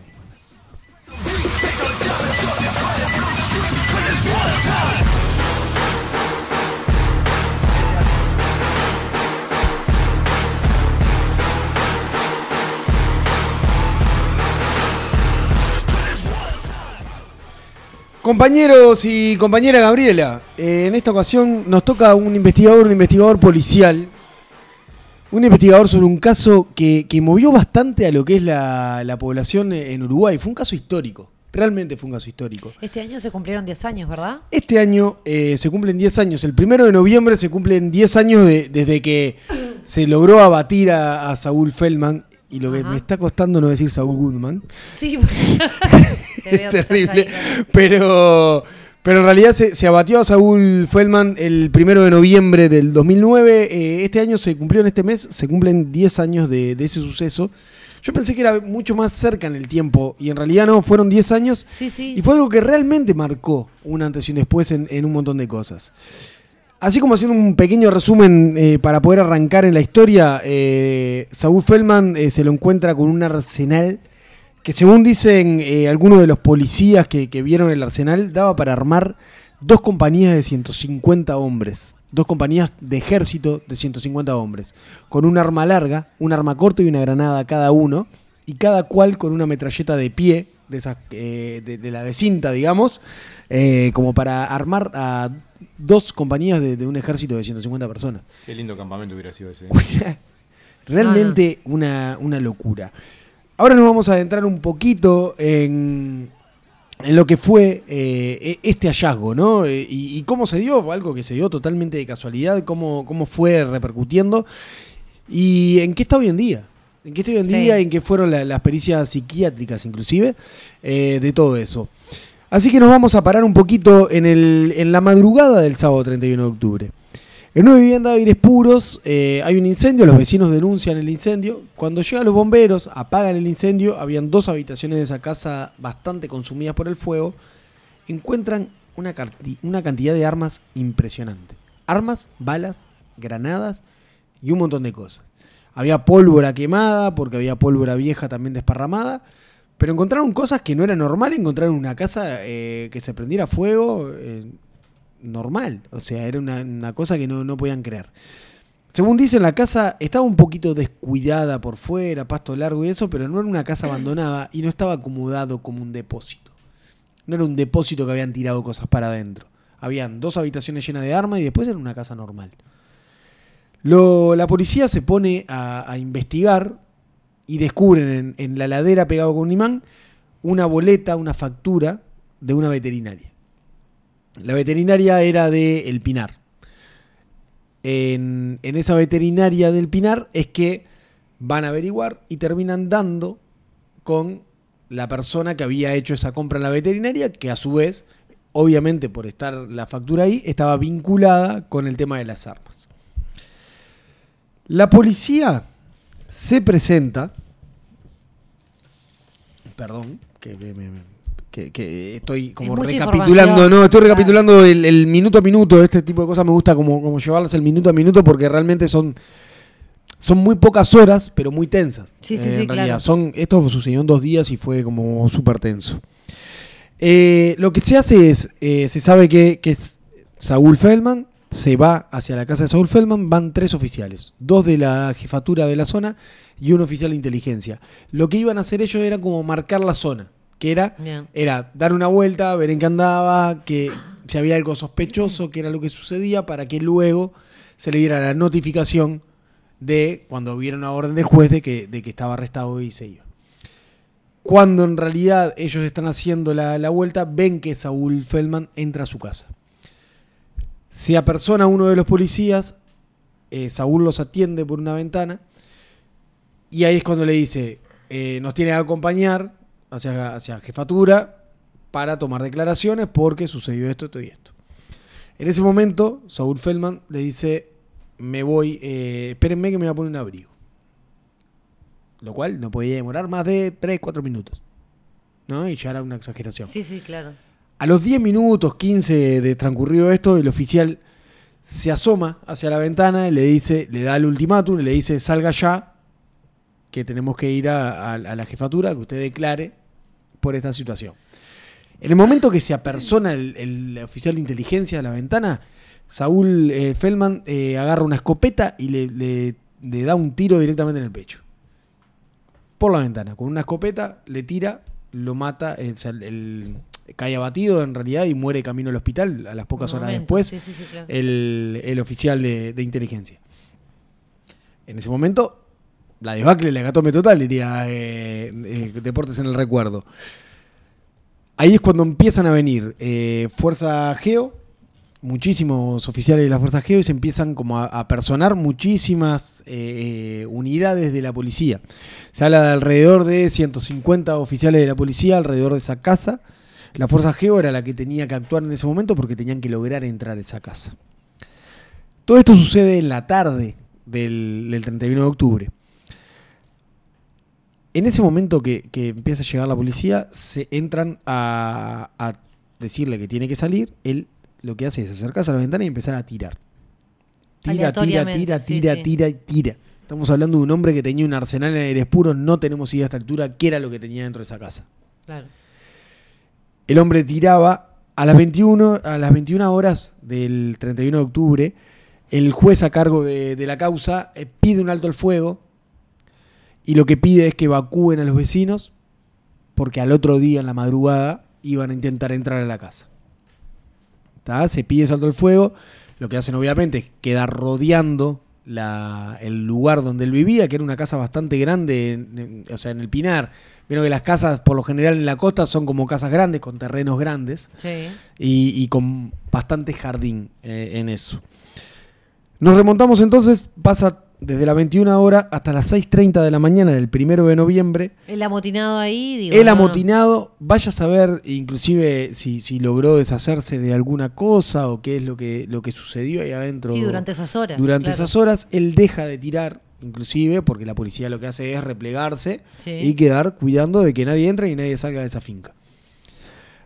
Compañeros y compañera Gabriela, eh, en esta ocasión nos toca un investigador, un investigador policial, un investigador sobre un caso que, que movió bastante a lo que es la, la población en Uruguay. Fue un caso histórico, realmente fue un caso histórico. Este año se cumplieron 10 años, ¿verdad? Este año eh, se cumplen 10 años, el primero de noviembre se cumplen 10 años de- desde que se logró abatir a, a Saúl Feldman. Y lo que me está costando no decir Saúl Goodman. Sí. Es terrible. Pero, pero en realidad se, se abatió a Saúl Feldman el primero de noviembre del 2009. Eh, este año se cumplió en este mes, se cumplen 10 años de, de ese suceso. Yo pensé que era mucho más cerca en el tiempo y en realidad no, fueron 10 años. Sí, sí. Y fue algo que realmente marcó un antes y un después en, en un montón de cosas. Así como haciendo un pequeño resumen eh, para poder arrancar en la historia, eh, Saúl Feldman eh, se lo encuentra con un arsenal que según dicen eh, algunos de los policías que, que vieron el arsenal, daba para armar dos compañías de 150 hombres. Dos compañías de ejército de 150 hombres. Con un arma larga, un arma corta y una granada cada uno. Y cada cual con una metralleta de pie, de, esas, eh, de, de la de cinta, digamos, eh, como para armar a dos compañías de, de un ejército de 150 personas. Qué lindo campamento hubiera sido ese. ¿eh? Realmente Una, una locura. Ahora nos vamos a adentrar un poquito en, en lo que fue eh, e- este hallazgo, ¿no? Eh, y, y cómo se dio, algo que se dio totalmente de casualidad, cómo, cómo fue repercutiendo y en qué está hoy en día. En qué está hoy en Sí. día, en qué fueron la- las pericias psiquiátricas inclusive, eh, de todo eso. Así que nos vamos a parar un poquito en, el, en la madrugada del sábado 31 de octubre. En una vivienda de aires puros eh, hay un incendio, los vecinos denuncian el incendio. Cuando llegan los bomberos, apagan el incendio, habían dos habitaciones de esa casa bastante consumidas por el fuego, encuentran una, cantidad de armas impresionante. Armas, balas, granadas y un montón de cosas. Había pólvora quemada, porque había pólvora vieja también desparramada, pero encontraron cosas que no era normal, encontraron una casa eh, que se prendiera fuego. eh, normal. O sea, era una, cosa que no, no podían creer. Según dicen, la casa estaba un poquito descuidada por fuera, pasto largo y eso, pero no era una casa abandonada y no estaba acomodado como un depósito. No era un depósito que habían tirado cosas para adentro. Habían dos habitaciones llenas de armas y después era una casa normal. La policía se pone a, a investigar y descubren en, en la ladera pegado con un imán una boleta, una factura de una veterinaria. La veterinaria era de El Pinar. En, esa veterinaria del Pinar es que van a averiguar y terminan dando con la persona que había hecho esa compra en la veterinaria, que a su vez, obviamente por estar la factura ahí, estaba vinculada con el tema de las armas. La policía se presenta Perdón, que, me- que- que estoy como Es recapitulando, no, estoy recapitulando el, el minuto a minuto, este tipo de cosas me gusta como, como llevarlas el minuto a minuto porque realmente son, son muy pocas horas, pero muy tensas. Sí, sí, Eh, sí, en realidad. claro. Son, esto sucedió en dos días y fue como súper tenso. Eh, lo que se hace es, eh, se sabe que, que es Saúl Feldman se va hacia la casa de Saúl Feldman, van tres oficiales, dos de la jefatura de la zona y un oficial de inteligencia. Lo que iban a hacer ellos era como marcar la zona, que era, Bien. era dar una vuelta, ver en qué andaba, que si había algo sospechoso, que era lo que sucedía, para que luego se le diera la notificación de cuando vieron una orden del juez de que, de que estaba arrestado y se iba. Cuando en realidad ellos están haciendo la, la vuelta, ven que Saúl Feldman entra a su casa. Se apersona uno de los policías, eh, Saúl los atiende por una ventana, y ahí es cuando le dice, eh, nos tiene que acompañar hacia, hacia jefatura para tomar declaraciones porque sucedió esto, esto y esto. En ese momento, Saúl Feldman le dice, me voy, eh, espérenme que me voy a poner un abrigo. Lo cual no podía demorar más de 3, 4 minutos. ¿No? Y ya era una exageración. Sí, sí, claro. A los 10 minutos, 15 de transcurrido esto, el oficial se asoma hacia la ventana y le dice, le da el ultimátum, le dice, salga ya, que tenemos que ir a, a- a la jefatura, que usted declare por esta situación. En el momento que se apersona el, el oficial de inteligencia a la ventana, Saúl eh, Feldman eh, agarra una escopeta y le, le- le da un tiro directamente en el pecho. Por la ventana. Con una escopeta le tira, lo mata, eh, o sea, el- el- cae abatido en realidad y muere camino al hospital a las pocas horas después sí, sí, sí, claro. el, el oficial de, de inteligencia. En ese momento, la debacle, la hecatombe total, diría eh, eh, Deportes en el Recuerdo. Ahí es cuando empiezan a venir eh, Fuerza Geo, muchísimos oficiales de la Fuerza Geo, y se empiezan como a, personar muchísimas eh, unidades de la policía. Se habla de alrededor de 150 oficiales de la policía alrededor de esa casa. La Fuerza Geo era la que tenía que actuar en ese momento porque tenían que lograr entrar a esa casa. Todo esto sucede en la tarde del, del 31 de octubre. En ese momento que, que empieza a llegar la policía, se entran a, a decirle que tiene que salir. Él lo que hace es acercarse a la ventana y empezar a tirar. Tira, tira, tira, sí, tira, sí. tira y tira. Estamos hablando de un hombre que tenía un arsenal en aires puros. No tenemos idea a esta altura qué era lo que tenía dentro de esa casa. Claro. El hombre tiraba a las 21, a las 21 horas del 31 de octubre. El juez a cargo de, de la causa eh, pide un alto al fuego y lo que pide es que evacúen a los vecinos porque al otro día en la madrugada iban a intentar entrar a la casa. ¿Tá? Se pide ese alto al fuego. Lo que hacen obviamente es quedar rodeando la- el lugar donde él vivía, que era una casa bastante grande, en- en- o sea, en el Pinar. Vieron que las casas, por lo general en la costa, son como casas grandes, con terrenos grandes Sí. y, y con bastante jardín eh, en eso. Nos remontamos entonces, pasa desde las 21 horas hasta las 6.30 de la mañana del primero de noviembre. El amotinado ahí, digo. El no, amotinado, vaya a saber inclusive si, si logró deshacerse de alguna cosa o qué es lo que, lo que sucedió ahí adentro. Sí, durante esas horas. Durante claro. esas horas, él deja de tirar, inclusive, porque la policía lo que hace es replegarse Sí. y quedar cuidando de que nadie entre y nadie salga de esa finca.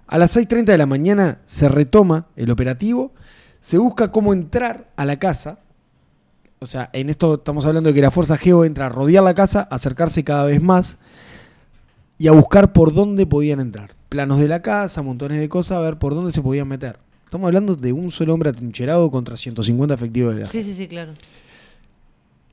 A las 6.30 de la mañana se retoma el operativo, se busca cómo entrar a la casa. O sea, en esto estamos hablando de que la Fuerza Geo entra a rodear la casa, acercarse cada vez más y a buscar por dónde podían entrar. Planos de la casa, montones de cosas, a ver por dónde se podían meter. Estamos hablando de un solo hombre atrincherado contra 150 efectivos de la Sí, sí, sí, claro.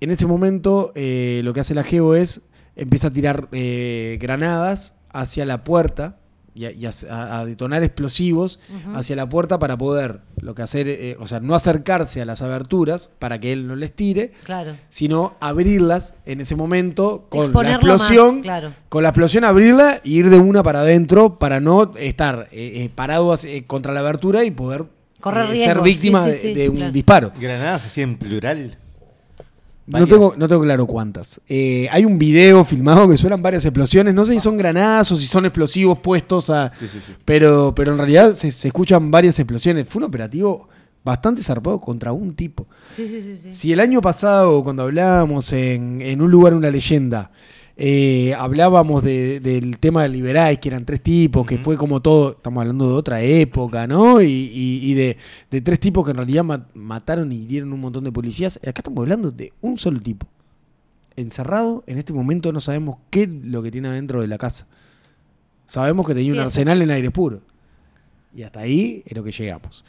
en ese momento, eh, lo que hace la Geo es empieza a tirar eh, granadas hacia la puerta y, a, y a- a detonar explosivos hacia la puerta para poder, lo que hacer, eh, o sea, no acercarse a las aberturas para que él no les tire, Claro. sino abrirlas en ese momento con la explosión, más, claro. con la explosión abrirla y ir de una para adentro para no estar eh, eh, eh, contra la abertura y poder Correr eh, ser víctima sí, de- sí, sí, de, un claro. disparo. Granadas así en plural. No tengo, no tengo claro cuántas. Eh, hay un video filmado que suenan varias explosiones. No sé si son granadas o si son explosivos puestos a. Sí, sí, sí. Pero, pero en realidad se, se escuchan varias explosiones. Fue un operativo bastante zarpado contra un tipo. Sí, sí, sí. sí. Si el año pasado, cuando hablábamos en, en un lugar, una leyenda, eh, hablábamos de- del tema de Liberais, que eran tres tipos, que fue como todo, estamos hablando de otra época, ¿no? Y, y- y de, de tres tipos que en realidad ma- mataron y hirieron un montón de policías. Acá estamos hablando de un solo tipo. Encerrado, en este momento no sabemos qué es lo que tiene adentro de la casa. Sabemos que tenía Sí, un arsenal en aire puro. Y hasta ahí es lo que llegamos.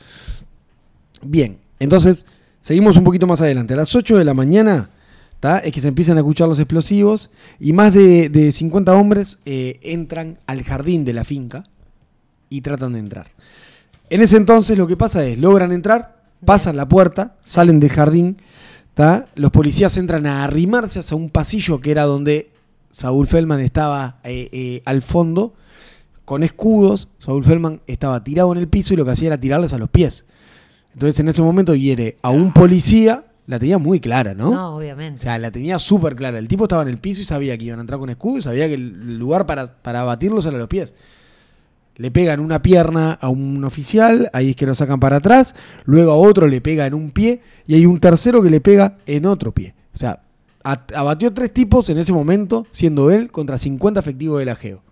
Bien, entonces seguimos un poquito más adelante. A las 8 de la mañana es que se empiezan a escuchar los explosivos y más de, de 50 hombres eh, entran al jardín de la finca y tratan de entrar. En ese entonces lo que pasa es, logran entrar, pasan la puerta, salen del jardín, los policías entran a arrimarse hacia un pasillo que era donde Saúl Feldman estaba eh, eh, al fondo con escudos. Saúl Feldman estaba tirado en el piso y lo que hacía era tirarles a los pies. Entonces en ese momento hiere a un policía, la tenía muy clara, ¿no? No, O obviamente. sea, la tenía súper clara. El tipo estaba en el piso y sabía que iban a entrar con escudo y sabía que el lugar para, para abatirlos era los pies. Le pegan una pierna a un oficial, ahí es que lo sacan para atrás, luego a otro le pega en un pie y hay un tercero que le pega en otro pie. O sea, abatió tres tipos en ese momento, siendo él contra 50 efectivos del ajeo.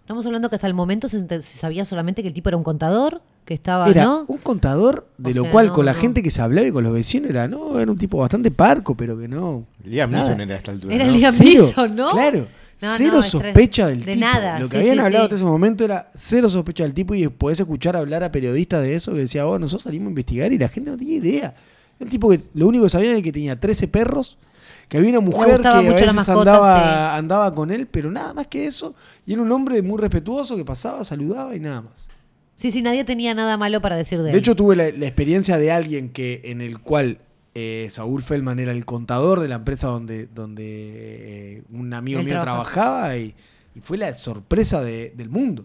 Estamos hablando que hasta el momento se, ent- se sabía solamente que el tipo era un contador, que estaba, Era ¿no? un contador, de O lo sea, cual no, con la no. gente que se hablaba y con los vecinos era, no, era un tipo bastante parco, pero que no. Liam. Neeson era a esta altura. Era ¿no? Liam Neeson, ¿no? Claro. No, cero sospecha del de tipo. nada, Lo que sí, habían sí, hablado sí. hasta ese momento era cero sospecha del tipo y podés escuchar hablar a periodistas de eso que decía, oh, nosotros salimos a investigar y la gente no tenía idea. Era un tipo que lo único que sabía es que tenía 13 perros, que había una mujer que a veces mascota, andaba, andaba con él, pero nada más que eso. Y era un hombre muy respetuoso que pasaba, saludaba y nada más. Sí, sí, nadie tenía nada malo para decir de, De él. hecho, tuve la, la experiencia de alguien que en el cual eh, Saúl Feldman era el contador de la empresa donde, donde eh, un amigo Él mío trabaja. trabajaba y, y fue la sorpresa de- del mundo.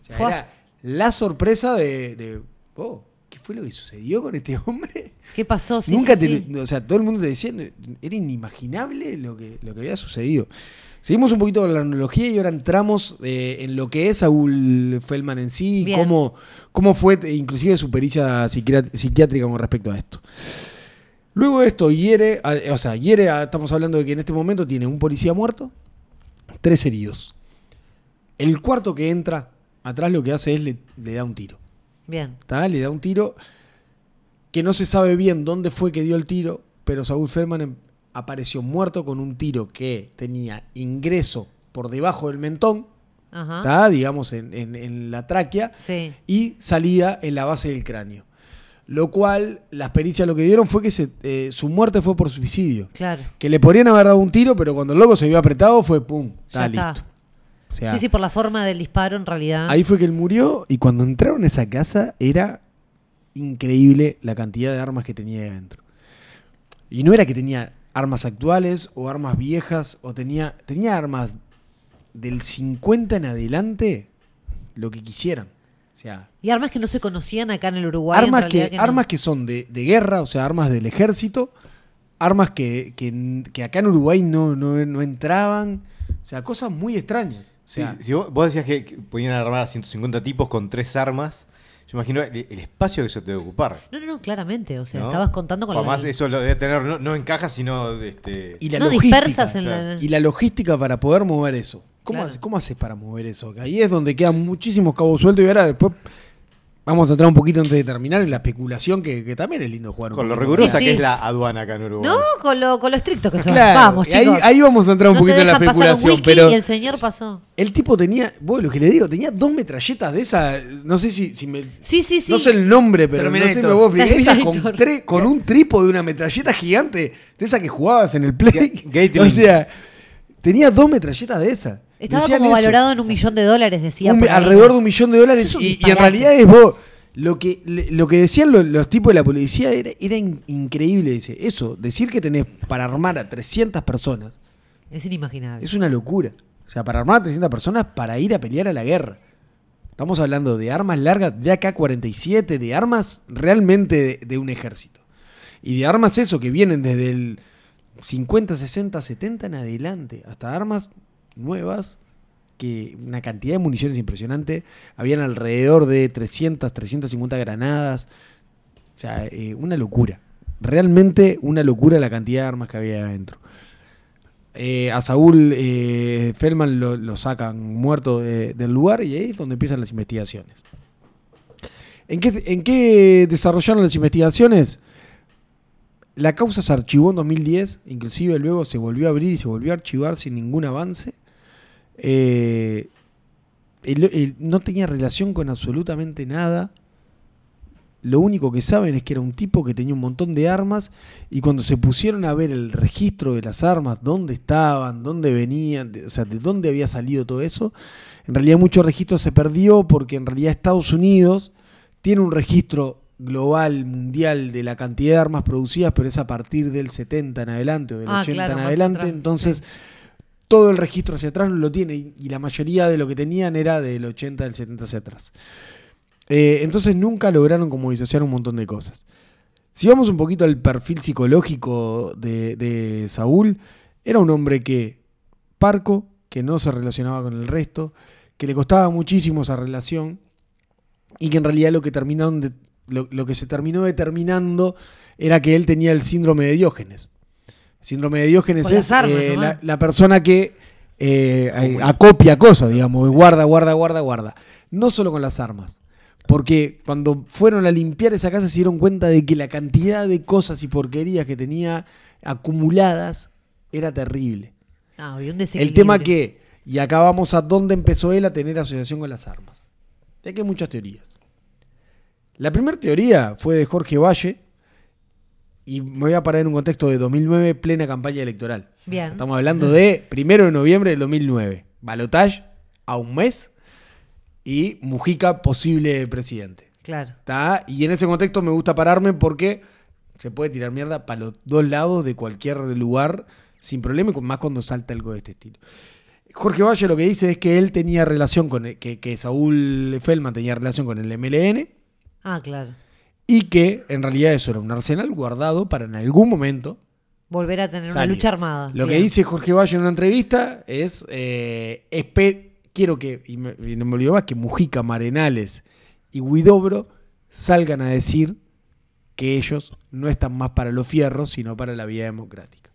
O sea, Fua. era la sorpresa de, de, oh, ¿qué fue lo que sucedió con este hombre? ¿Qué pasó? Sí, Nunca sí, te, sí. o sea, todo el mundo te decía, era inimaginable lo que, lo que había sucedido. Seguimos un poquito con la analogía y ahora entramos eh, en lo que es Saúl Feldman en sí, Bien. cómo, cómo fue eh, inclusive su pericia psiquiátrica con respecto a esto. Luego de esto, hiere, o sea, hiere, estamos hablando de que en este momento tiene un policía muerto, tres heridos. El cuarto que entra, atrás lo que hace es le, le da un tiro. Bien. ¿tá? Le da un tiro que no se sabe bien dónde fue que dio el tiro, pero Saúl Feldman em- apareció muerto con un tiro que tenía ingreso por debajo del mentón, Ajá. digamos en, en- en la tráquea, Sí. y salida en la base del cráneo. Lo cual, las pericias lo que dieron fue que se- eh, su muerte fue por suicidio. Claro. Que le podrían haber dado un tiro, pero cuando el loco se vio apretado fue pum, está está. Listo. O sea, Sí, sí, por la forma del disparo en realidad. Ahí fue que él murió y cuando entraron a esa casa era increíble la cantidad de armas que tenía ahí adentro. Y no era que tenía armas actuales o armas viejas o tenía tenía armas del 50 en adelante lo que quisieran. O sea, Y armas que no se conocían acá en el Uruguay. en armas que, no. armas que son de, de guerra, o sea, armas del ejército, armas que, que- que acá en Uruguay no, no, no entraban, o sea, cosas muy extrañas. O Sí, si vos, vos decías que, que podían armar a 150 tipos con tres armas, yo imagino el, el espacio que eso te debe ocupar. No, no, no, claramente. O sea, ¿no? estabas contando con O la- Además, eso lo debe tener no, no en cajas, sino de este. y la No logística. dispersas en claro. la... Y la logística para poder mover eso. ¿Cómo, Claro. haces, ¿Cómo haces para mover eso? Ahí es donde quedan muchísimos cabos sueltos y ahora después vamos a entrar un poquito antes de terminar en la especulación, que, que también es lindo jugar. un Con lo rigurosa Sí, que es la aduana acá en Uruguay. No, con lo, con lo estricto que son. Claro, Vamos, ahí- chicos. ahí vamos a entrar un No poquito te en la dejan pasar un especulación, pero- Y el señor pasó. El tipo tenía, bueno, lo que le digo, tenía dos metralletas de esas, no sé si, si me... Sí, sí, sí. No sé el nombre, pero no sé si me Terminator. puedo explicar. Esa con, tre- con un trípode de una metralleta gigante, de esa que jugabas en el Play. Gatling. O sea, tenía dos metralletas de esas. Estaba Decían como eso. valorado en un millón de dólares, decía. Un- por ahí. alrededor de un millón de dólares. Eso es un Y, y en disparate. realidad es vos. Lo que, le- lo que decían lo- los, tipos de la policía era, era in- increíble. Dice, eso, decir que tenés para armar a 300 personas Es inimaginable. es una locura. O sea, para armar a 300 personas para ir a pelear a la guerra. Estamos hablando de armas largas de AK-47, de armas realmente de, de un ejército. Y de armas eso, que vienen desde el 50, 60, 70 en adelante, hasta armas nuevas, que una cantidad de municiones impresionante. Habían alrededor de 300, 350 granadas. O sea, eh, una locura. Realmente una locura la cantidad de armas que había adentro. eh, a Saúl eh, Feldman lo, sacan muerto de- del lugar y ahí es donde empiezan las investigaciones. ¿En qué, ¿En qué desarrollaron las investigaciones? La causa se archivó en 2010, inclusive luego se volvió a abrir y se volvió a archivar sin ningún avance. Eh, no tenía relación con absolutamente nada. Lo único que saben es que era un tipo que tenía un montón de armas y cuando se pusieron a ver el registro de las armas, dónde estaban, dónde venían, de- o sea, de dónde había salido todo eso, en realidad mucho registro se perdió porque en realidad Estados Unidos tiene un registro global, mundial, de la cantidad de armas producidas, pero es a partir del 70 en adelante o del Ah, 80 claro, en adelante, atrás, entonces sí. Todo el registro hacia atrás lo tiene y, la mayoría de lo que tenían era del 80, del 70 hacia atrás. Eh, entonces nunca lograron como disociar un montón de cosas. Si vamos un poquito al perfil psicológico de, de Saúl, era un hombre que parco, que no se relacionaba con el resto, que le costaba muchísimo esa relación y que en realidad lo que lo que se terminó determinando era que él tenía el síndrome de Diógenes. Síndrome de Diógenes es armas eh, la, la persona que eh, eh, acopia cosas, digamos, guarda, guarda, guarda, guarda. No solo con las armas. Porque cuando fueron a limpiar esa casa se dieron cuenta de que la cantidad de cosas y porquerías que tenía acumuladas era terrible. Ah, había un El tema que, y acá vamos a dónde empezó él a tener asociación con las armas. Ya que hay muchas teorías. La primera teoría fue de Jorge Valle, y me voy a parar en un contexto de 2009, plena campaña electoral. Bien. Estamos hablando de primero de noviembre del 2009. Balotage a un mes y Mujica posible presidente. Claro. ¿tá? Y en ese contexto me gusta pararme porque se puede tirar mierda para los dos lados de cualquier lugar sin problema, y más cuando salta algo de este estilo. Jorge Valle lo que dice es que él tenía relación con, el- que, que Saúl Feldman tenía relación con el MLN Ah, claro. Y que en realidad eso era un arsenal guardado para en algún momento Volver a tener una lucha armada. Lo que dice Jorge Valle en una entrevista es, eh, quiero que, y, me- y no me olvido más, que Mujica, Marenales y Huidobro salgan a decir que ellos no están más para los fierros, sino para la vía democrática.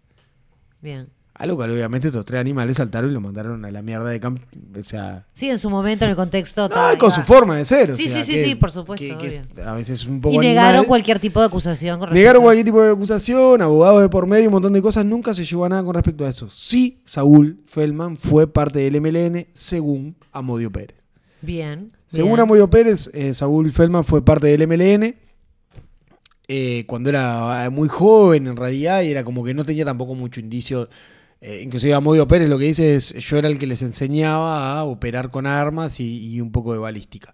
Bien. Algo que obviamente estos tres animales saltaron y lo mandaron a la mierda de campo. O sea, Sí, en su momento, en el contexto. no, con su forma de ser. o Sí, sea, sí, sí, sí, por supuesto, que- que es obvio. a veces un poco Y negaron animal. cualquier tipo de acusación. con Negaron cualquier tipo de acusación, abogados de por medio, un montón de cosas. Nunca se llevó a nada con respecto a eso. Sí, Saúl Feldman fue parte del MLN según Amodio Pérez. Bien. Según bien. Amodio Pérez, eh, Saúl Feldman fue parte del MLN eh, cuando era eh, muy joven en realidad y era como que no tenía tampoco mucho indicio. Eh, inclusive Amodio Pérez lo que dice es yo era el que les enseñaba a operar con armas y, un poco de balística.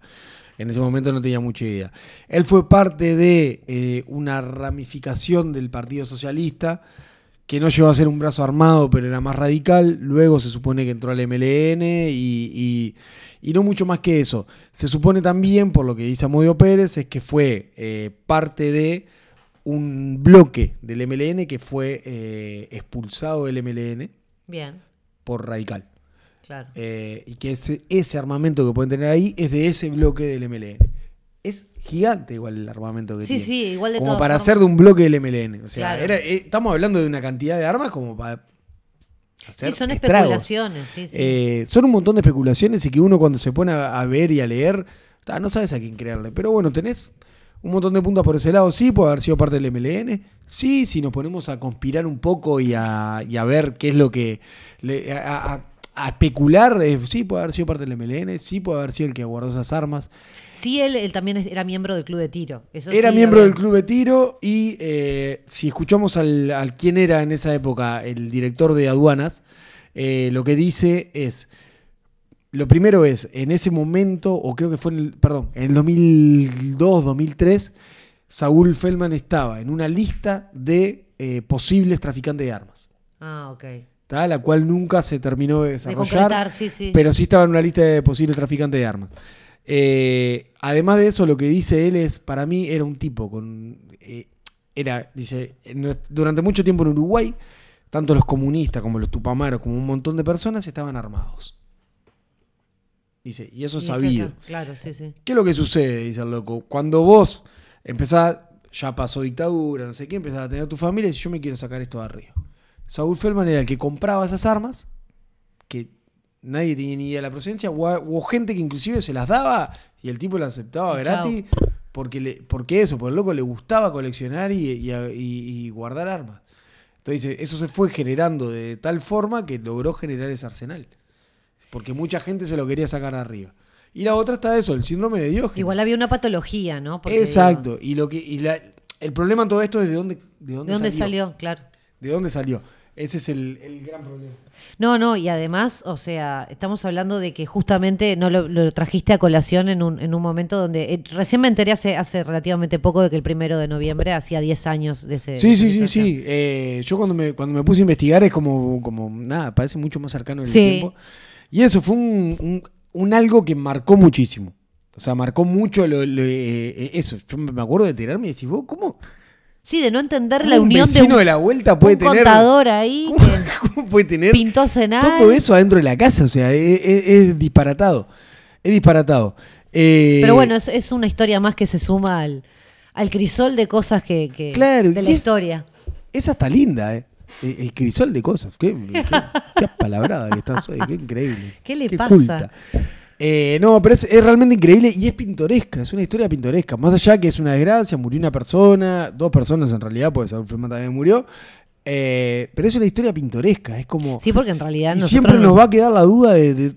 En ese momento no tenía mucha idea. Él fue parte de eh, una ramificación del Partido Socialista que no llegó a ser un brazo armado, pero era más radical. Luego se supone que entró al MLN y no mucho más que eso. Se supone también, por lo que dice Amodio Pérez, es que fue eh, parte de un bloque del MLN que fue eh, expulsado del MLN Bien, por radical. claro. Eh, y que ese, ese armamento que pueden tener ahí es de ese bloque del MLN. Es gigante igual el armamento que Sí, tiene. sí, igual de Como para hacer de un bloque del MLN. O sea, Claro. era- eh, estamos hablando de una cantidad de armas como para hacer Sí, son estragos. especulaciones. Sí, sí. Eh, son un montón de especulaciones y que uno cuando se pone a, a ver y a leer, no sabes a quién creerle. Pero bueno, tenés un montón de puntas por ese lado. Sí, puede haber sido parte del MLN. Sí, si nos ponemos a conspirar un poco y a, y a ver qué es lo que... le- a, a- a especular, eh, sí, puede haber sido parte del MLN. Sí, puede haber sido el que guardó esas armas. Sí, él, él también era miembro del club de tiro. Eso Era sí, miembro del club de tiro y eh, si escuchamos al, al quién era en esa época el director de aduanas, eh, lo que dice es, lo primero es, en ese momento, o creo que fue en el, perdón, en el 2002, 2003, Saúl Feldman estaba en una lista de eh, posibles traficantes de armas, Ah, ok. ¿tá? la cual nunca se terminó de De desarrollar. concretar, sí, sí. Pero sí estaba en una lista de posibles traficantes de armas. Eh, además de eso, lo que dice él es, para mí, era un tipo con... eh, era, dice, durante mucho tiempo en Uruguay, tanto los comunistas como los tupamaros, como un montón de personas estaban armados. Dice, y eso es sabido. Claro, sí, sí. ¿Qué es lo que sucede? Dice el loco. Cuando vos empezás, ya pasó dictadura, no sé qué, empezás a tener tu familia y dices, yo me quiero sacar esto de arriba. Saúl Feldman era el que compraba esas armas, que nadie tenía ni idea de la procedencia, o hubo gente que inclusive se las daba y el tipo las aceptaba gratis, porque, le, porque eso, porque el loco le gustaba coleccionar y, y- y- y guardar armas. Entonces eso se fue generando de tal forma que logró generar ese arsenal. Porque mucha gente se lo quería sacar de arriba. Y la otra está eso, el síndrome de Diógenes. Igual había una patología, ¿no? Porque, Exacto. Y lo que y la- el problema en todo esto es de dónde, de dónde, ¿De dónde salió. salió? Claro. ¿De dónde salió? Ese es el, el gran problema. No, no, y además, o sea, estamos hablando de que justamente no lo, lo trajiste a colación en un, en un momento donde. eh, recién me enteré hace, hace relativamente poco de que el primero de noviembre hacía 10 años de ese. Sí, de sí, sí, sí. Eh, yo cuando me, cuando me puse a investigar es como, como nada, parece mucho más cercano el Sí. tiempo. Y eso fue un, un- un algo que marcó muchísimo. O sea, marcó mucho lo, lo- eh, eso. Yo me acuerdo de tirarme y decir, vos, ¿cómo, Sí, de no entender la un unión de un, de la vuelta puede un tener. contador ahí ¿Cómo, que cómo puede tener pintó cenar. todo eso adentro de la casa? O sea, es, es- es disparatado. Es disparatado. Eh, Pero bueno, es, es una historia más que se suma al, al crisol de cosas que, que- Claro, de la historia. Esa está linda, ¿eh? El, el crisol de cosas. Qué, qué, qué palabrada que estás hoy. Qué increíble. ¿Qué le Qué pasa? culta. Eh, no, pero es, es realmente increíble y es pintoresca. Es una historia pintoresca. Más allá que es una desgracia, murió una persona, dos personas en realidad, porque Saúl Feldman también murió. Eh, pero es una historia pintoresca. Es como. Sí, porque en realidad y siempre no- nos va a quedar la duda de, de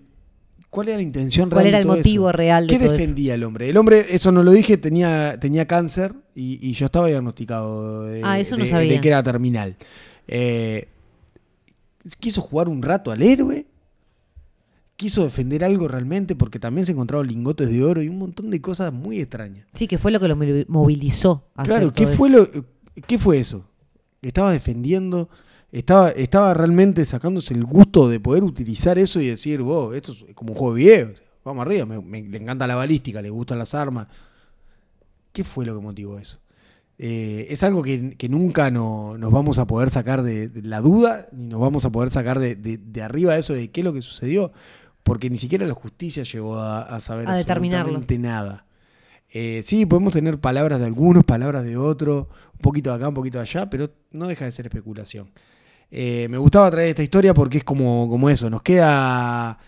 cuál era la intención real. ¿Cuál era el motivo eso. real de ¿Qué todo eso? defendía el hombre? El hombre, eso no lo dije, tenía, tenía cáncer y, y yo estaba diagnosticado de, Ah, eso no sabía. de que era terminal. Eh, quiso jugar un rato al héroe. Quiso defender algo realmente porque también se encontraron lingotes de oro y un montón de cosas muy extrañas. Sí, que fue lo que lo movi- movilizó. a hacer Claro, ¿qué todo fue, eso. lo, ¿qué fue eso? Estaba defendiendo, estaba, estaba realmente sacándose el gusto de poder utilizar eso y decir, wow, esto es como un juego de video. Vamos arriba, me, me- le encanta la balística, le gustan las armas. ¿Qué fue lo que motivó eso? Eh, es algo que, que nunca no- nos vamos a poder sacar de, de la duda, ni nos vamos a poder sacar de, de- de arriba eso de qué es lo que sucedió, porque ni siquiera la justicia llegó a, a saber A absolutamente nada. Eh, sí, podemos tener palabras de algunos, palabras de otros, un poquito de acá, un poquito de allá, pero no deja de ser especulación. Eh, me gustaba traer esta historia porque es como, como eso, nos queda,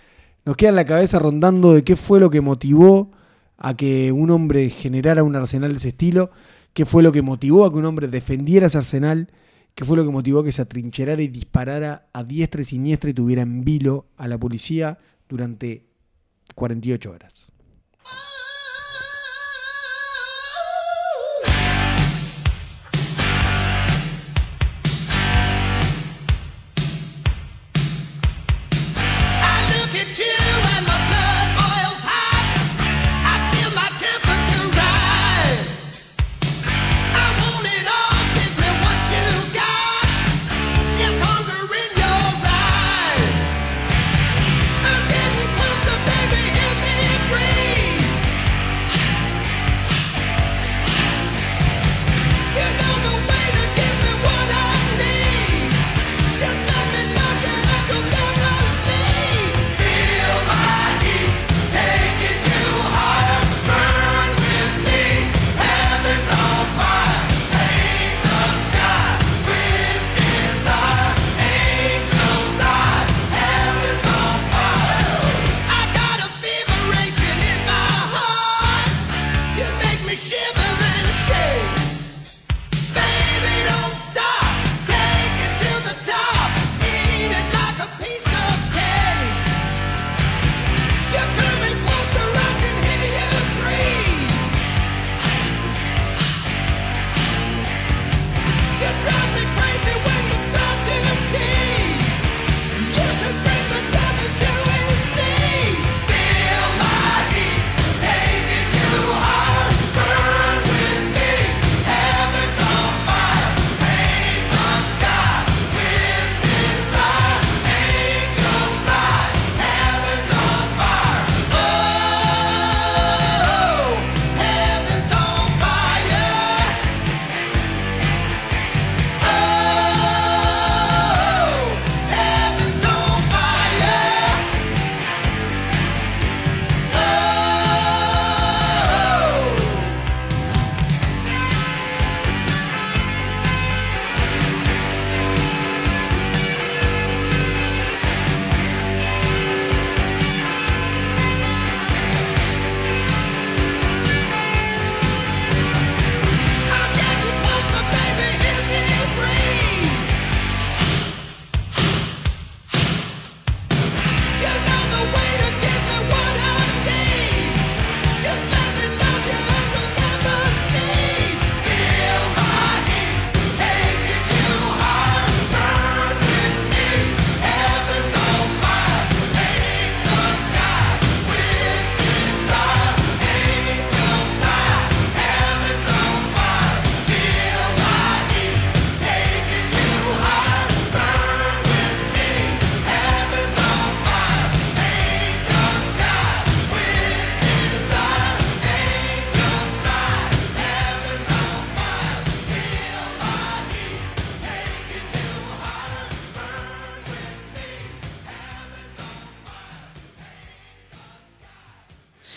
nos queda en la cabeza rondando de qué fue lo que motivó a que un hombre generara un arsenal de ese estilo, qué fue lo que motivó a que un hombre defendiera ese arsenal, qué fue lo que motivó a que se atrincherara y disparara a diestra y siniestra y tuviera en vilo a la policía durante 48 horas.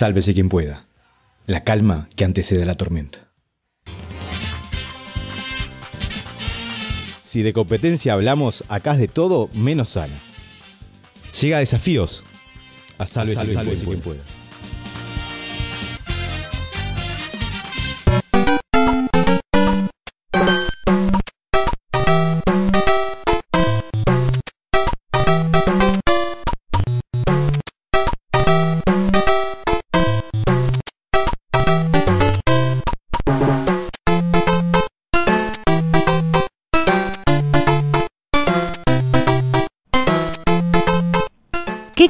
Sálvese quien pueda. La calma que antecede a la tormenta. Si de competencia hablamos, acá es de todo menos sana. Llega a desafíos. A sálvese, sálvese quien pueda.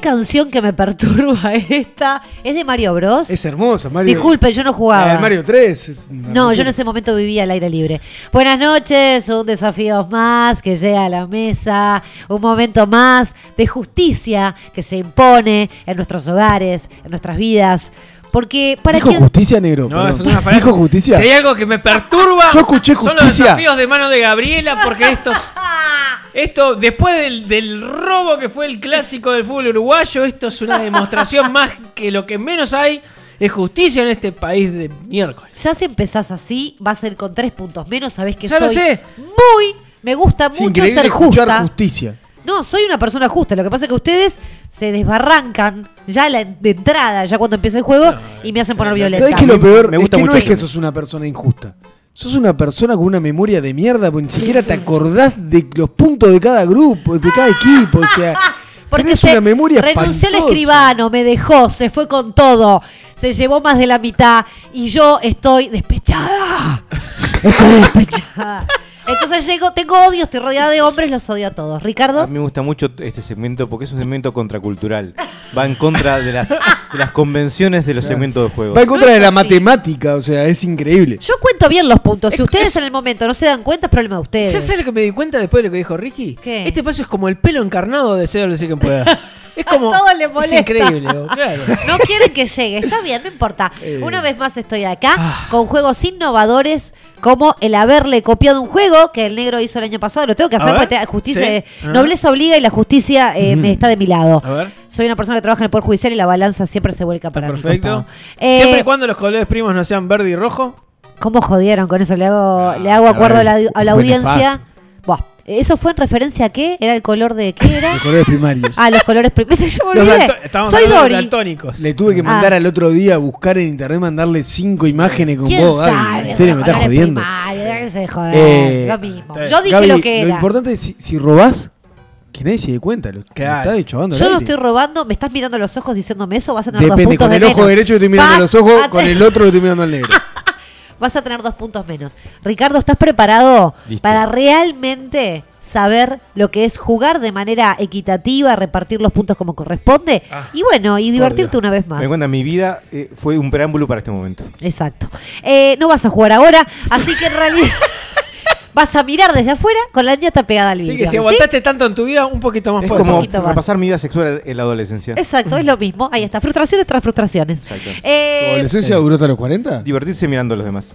Canción que me perturba esta? ¿Es de Mario Bros? Es hermosa, Mario. Disculpe, yo no jugaba. Eh, Mario 3. es una No, yo en ese momento vivía al aire libre. Buenas noches, un desafío más que llega a la mesa, un momento más de justicia que se impone en nuestros hogares, en nuestras vidas. Porque para Dijo quien... justicia, negro. No, perdón. es una frase. Dijo justicia. Si hay algo que me perturba, Yo escuché son los justicia. desafíos de mano de Gabriela, porque estos. Esto, después del, del robo que fue el clásico del fútbol uruguayo, esto es una demostración más que lo que menos hay es justicia en este país de miércoles. Ya si empezás así, vas a ir con tres puntos menos, sabés que Ya lo soy sé. muy... Me gusta Es mucho ser justa. justicia. No, soy una persona justa. Lo que pasa es que ustedes se desbarrancan ya la- de entrada, ya cuando empieza el juego, y me hacen poner violenta. ¿Sabes qué lo peor? me es gusta que no mucho es que sos una persona injusta. Sos una persona con una memoria de mierda, porque ni siquiera te acordás de los puntos de cada grupo, de cada equipo. O sea, Porque tenés se una memoria renunció al escribano, me dejó, se fue con todo, se llevó más de la mitad y yo estoy despechada. Estoy despechada. Entonces llego, tengo odio, estoy rodeada de hombres, los odio a todos. A Ricardo, mí me gusta mucho este segmento porque es un segmento contracultural. Va en contra de las, de las convenciones de los segmentos de juego. Va en contra No de la así. matemática, o sea, es increíble. yo cuento bien los puntos. Si ustedes en el momento no se dan cuenta, es problema de ustedes. ¿Ya sabes lo que me di cuenta después de lo que dijo Ricky? ¿Qué? Este paso es como el pelo encarnado de CWC que pueda. Es como. A todos les Es molesta. increíble, claro. No quieren que llegue, está bien, no importa. Eh. Una vez más estoy acá con juegos innovadores como el haberle copiado un juego que el negro hizo el año pasado. Lo tengo que A hacer ver, porque justicia, sí. eh, Ah. nobleza obliga y la justicia eh, me está de mi lado. A ver. Soy una persona que trabaja en el Poder Judicial y la balanza siempre se vuelca para Perfecto. Eh, Siempre y cuando los colores primos no sean verde y rojo. ¿Cómo jodieron con eso? Le hago, le hago acuerdo a la, a la fue audiencia. Buah, ¿Eso fue en referencia a qué? ¿Era el color de qué era? De colores primarios. Ah, los colores primarios. Yo me Los olvidé. Soy daltónicos. Le tuve que mandar Ah. al otro día a buscar en internet, mandarle cinco imágenes con ¿Quién vos, Gaby. sabe? En serio, me Los estás jodiendo. de joder, Eh, lo mismo. Yo dije Gaby, lo que era. importante es si, si robás, que nadie se dé cuenta. Lo, lo Claro. Yo no aire. estoy robando, me estás mirando los ojos diciéndome eso, vas a tener dos Depende, puntos con de el ojo menos. derecho estoy mirando Vas los ojos, con el otro estoy mirando al negro. Vas a tener dos puntos menos. Ricardo, ¿estás preparado Listo. para realmente saber lo que es jugar de manera equitativa, repartir los puntos como corresponde? Ah, y bueno, y divertirte una vez más. Me cuenta, mi vida eh, fue un preámbulo para este momento. Exacto. Eh, no vas a jugar ahora, así que en realidad vas a mirar desde afuera con la ñata pegada al vidrio. que si ¿sí? aguantaste tanto en tu vida, un poquito más Es como poquito más. repasar mi vida sexual en la adolescencia. Exacto, es lo mismo. Ahí está. Frustraciones tras frustraciones. Exacto. ¿Tu Eh, adolescencia duró hasta los 40? Divertirse mirando a los demás.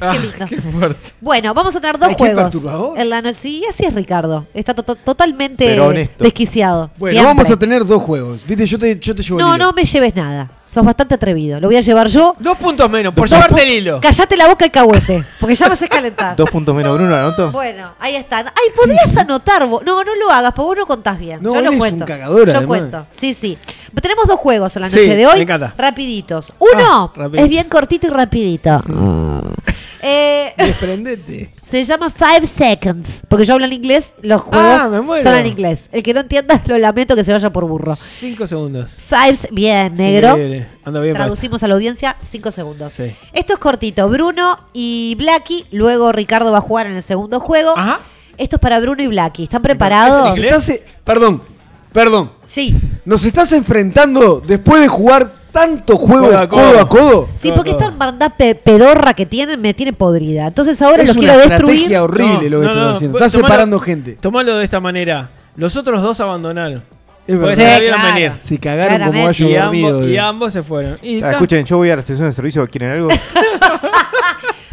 Qué lindo. qué fuerte. bueno, vamos a tener dos Ay, qué juegos. perturbador. En la no- sí, así es Ricardo. Está to- to- totalmente Pero honesto. desquiciado. Bueno, Siempre. vamos a tener dos juegos. Viste, yo te, yo te llevo el No, hilo. no me lleves nada. Sos bastante atrevido. Lo voy a llevar yo. Dos puntos menos, por Dos llevarte pu- el hilo. Callate la boca el cahuete. Porque ya me haces calentar. Dos puntos menos, Bruno, ¿anoto? Bueno, ahí están. Ay, podrías anotar vos. No, no lo hagas, porque vos no contás bien. No, Yo él lo es un cuento. cagador, Yo además. cuento. Sí, sí. Tenemos dos juegos en la Sí, noche de me hoy. encanta. Rapiditos. Uno Ah, rapiditos. es bien cortito y rapidito. Eh, Desprendete. se llama Five Seconds. Porque yo hablo en inglés, los juegos Ah, me muero. son en inglés. El que no entienda, lo lamento que se vaya por burro. Cinco segundos. Five, bien, negro. increíble. Anda bien, Traducimos a la audiencia cinco segundos. Sí. Esto es cortito. Bruno y Blacky. Luego Ricardo va a jugar en el segundo juego. Ajá. Esto es para Bruno y Blacky. ¿Están preparados? Estás- perdón, perdón. Sí. Nos estás enfrentando después de jugar tanto juego Codo a codo, codo. a codo. Sí, porque esta hermandad pe- pedorra que tienen me tiene podrida. Entonces ahora es los una quiero estrategia destruir. horrible lo que No, estás no, haciendo. Estás tomalo- separando gente. Tomalo de esta manera. Los otros dos abandonaron. Es verdad. Sí, claro. venir. Se cagaron como gallo Y, dormido. ambos, y de- ambos se fueron. Y Ah, escuchen, yo voy a la estación de servicio, ¿quieren algo?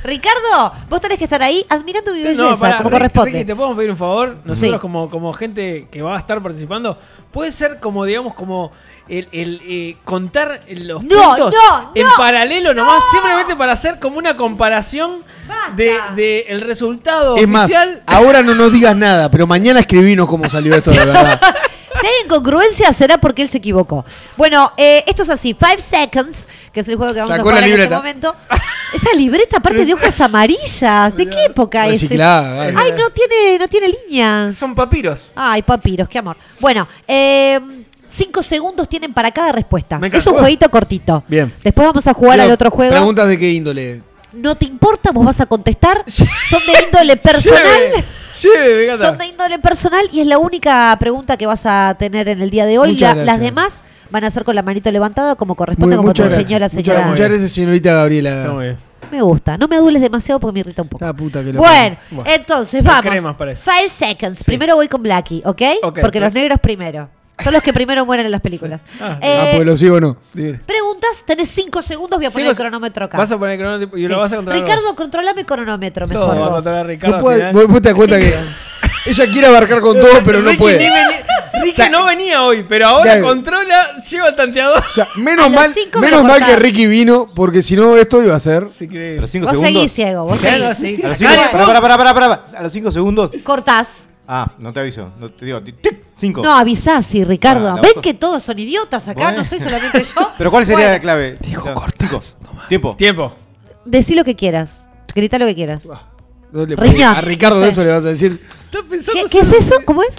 Ricardo, vos tenés que estar ahí admirando mi belleza, No, pará, como Ricky, corresponde. Ricky, ¿te podemos pedir un favor? Nosotros Sí. como, como gente que va a estar participando, puede ser como, digamos, como el, el, eh, contar los No, puntos no, en no, paralelo nomás, simplemente para hacer como una comparación Basta. de, de el resultado Es más, ahora no nos digas nada, pero mañana escribinos cómo salió esto de verdad. Si hay incongruencia será porque él se equivocó. Bueno, eh, esto es así. Five Seconds, que es el juego que vamos Sacó a jugar la en este libreta. momento. Esa libreta aparte de hojas amarillas. ¿De qué época es? Reciclada, dale. Ay, no tiene, no tiene líneas. Son papiros. Ay, papiros, qué amor. Bueno, eh, cinco segundos tienen para cada respuesta. Me Es un jueguito cortito. Bien. Después vamos a jugar Pero, al otro juego. ¿Preguntas de qué índole? No te importa, vos vas a contestar. Son de índole personal. Lleve, lleve, me encanta. Son de índole personal y es la única pregunta que vas a tener en el día de hoy. La- las demás van a ser con la manito levantada como corresponde, Muy- como te muchas enseñó la gracias. señora. Muchas, muchas gracias, señorita Está Gabriela. muy bien. Me gusta. No me adules demasiado porque me irrita un poco. Ah, puta que lo Bueno, Bueno. entonces vamos. cremas para eso. Five seconds. Primero voy con Blackie, ¿ok? Ok, porque los negros primero. Son los que primero mueren en las películas. Ah, Eh, Ah, pues lo sigo o no. Preguntas, tenés cinco segundos, voy a poner el cronómetro acá. Vas a poner el cronómetro y Sí. lo vas a controlar. Ricardo, controlame el cronómetro, vos. mejor Todo va a vos. controlar Ricardo. No puede, vos, vos te das cuenta que ella quiere abarcar con todo, pero no puede. Ricky O sea, no venía hoy, pero ahora Claro. controla, lleva el tanteador. O sea, menos mal, menos mal que. Ricky vino, porque si no esto iba a ser. Los 5 Vos segundos. seguís ciego, vos Claro, seguís. sí. A los Sacale, cinco, pará, pará, pará, pará, pará. A los 5 segundos. Cortás. Ah, no te aviso. No te digo. 5. No, avisás, sí, Ricardo. Ah, Ven que todos son idiotas acá, Bueno. no soy solamente yo. Pero ¿cuál sería Bueno, la clave? Dijo No, cinco. nomás. Tiempo. Tiempo. Decí lo que quieras. Grita lo que quieras. No le- Riñón. a Ricardo Sí. eso le vas a decir. ¿Qué, qué es eso? ¿Cómo es?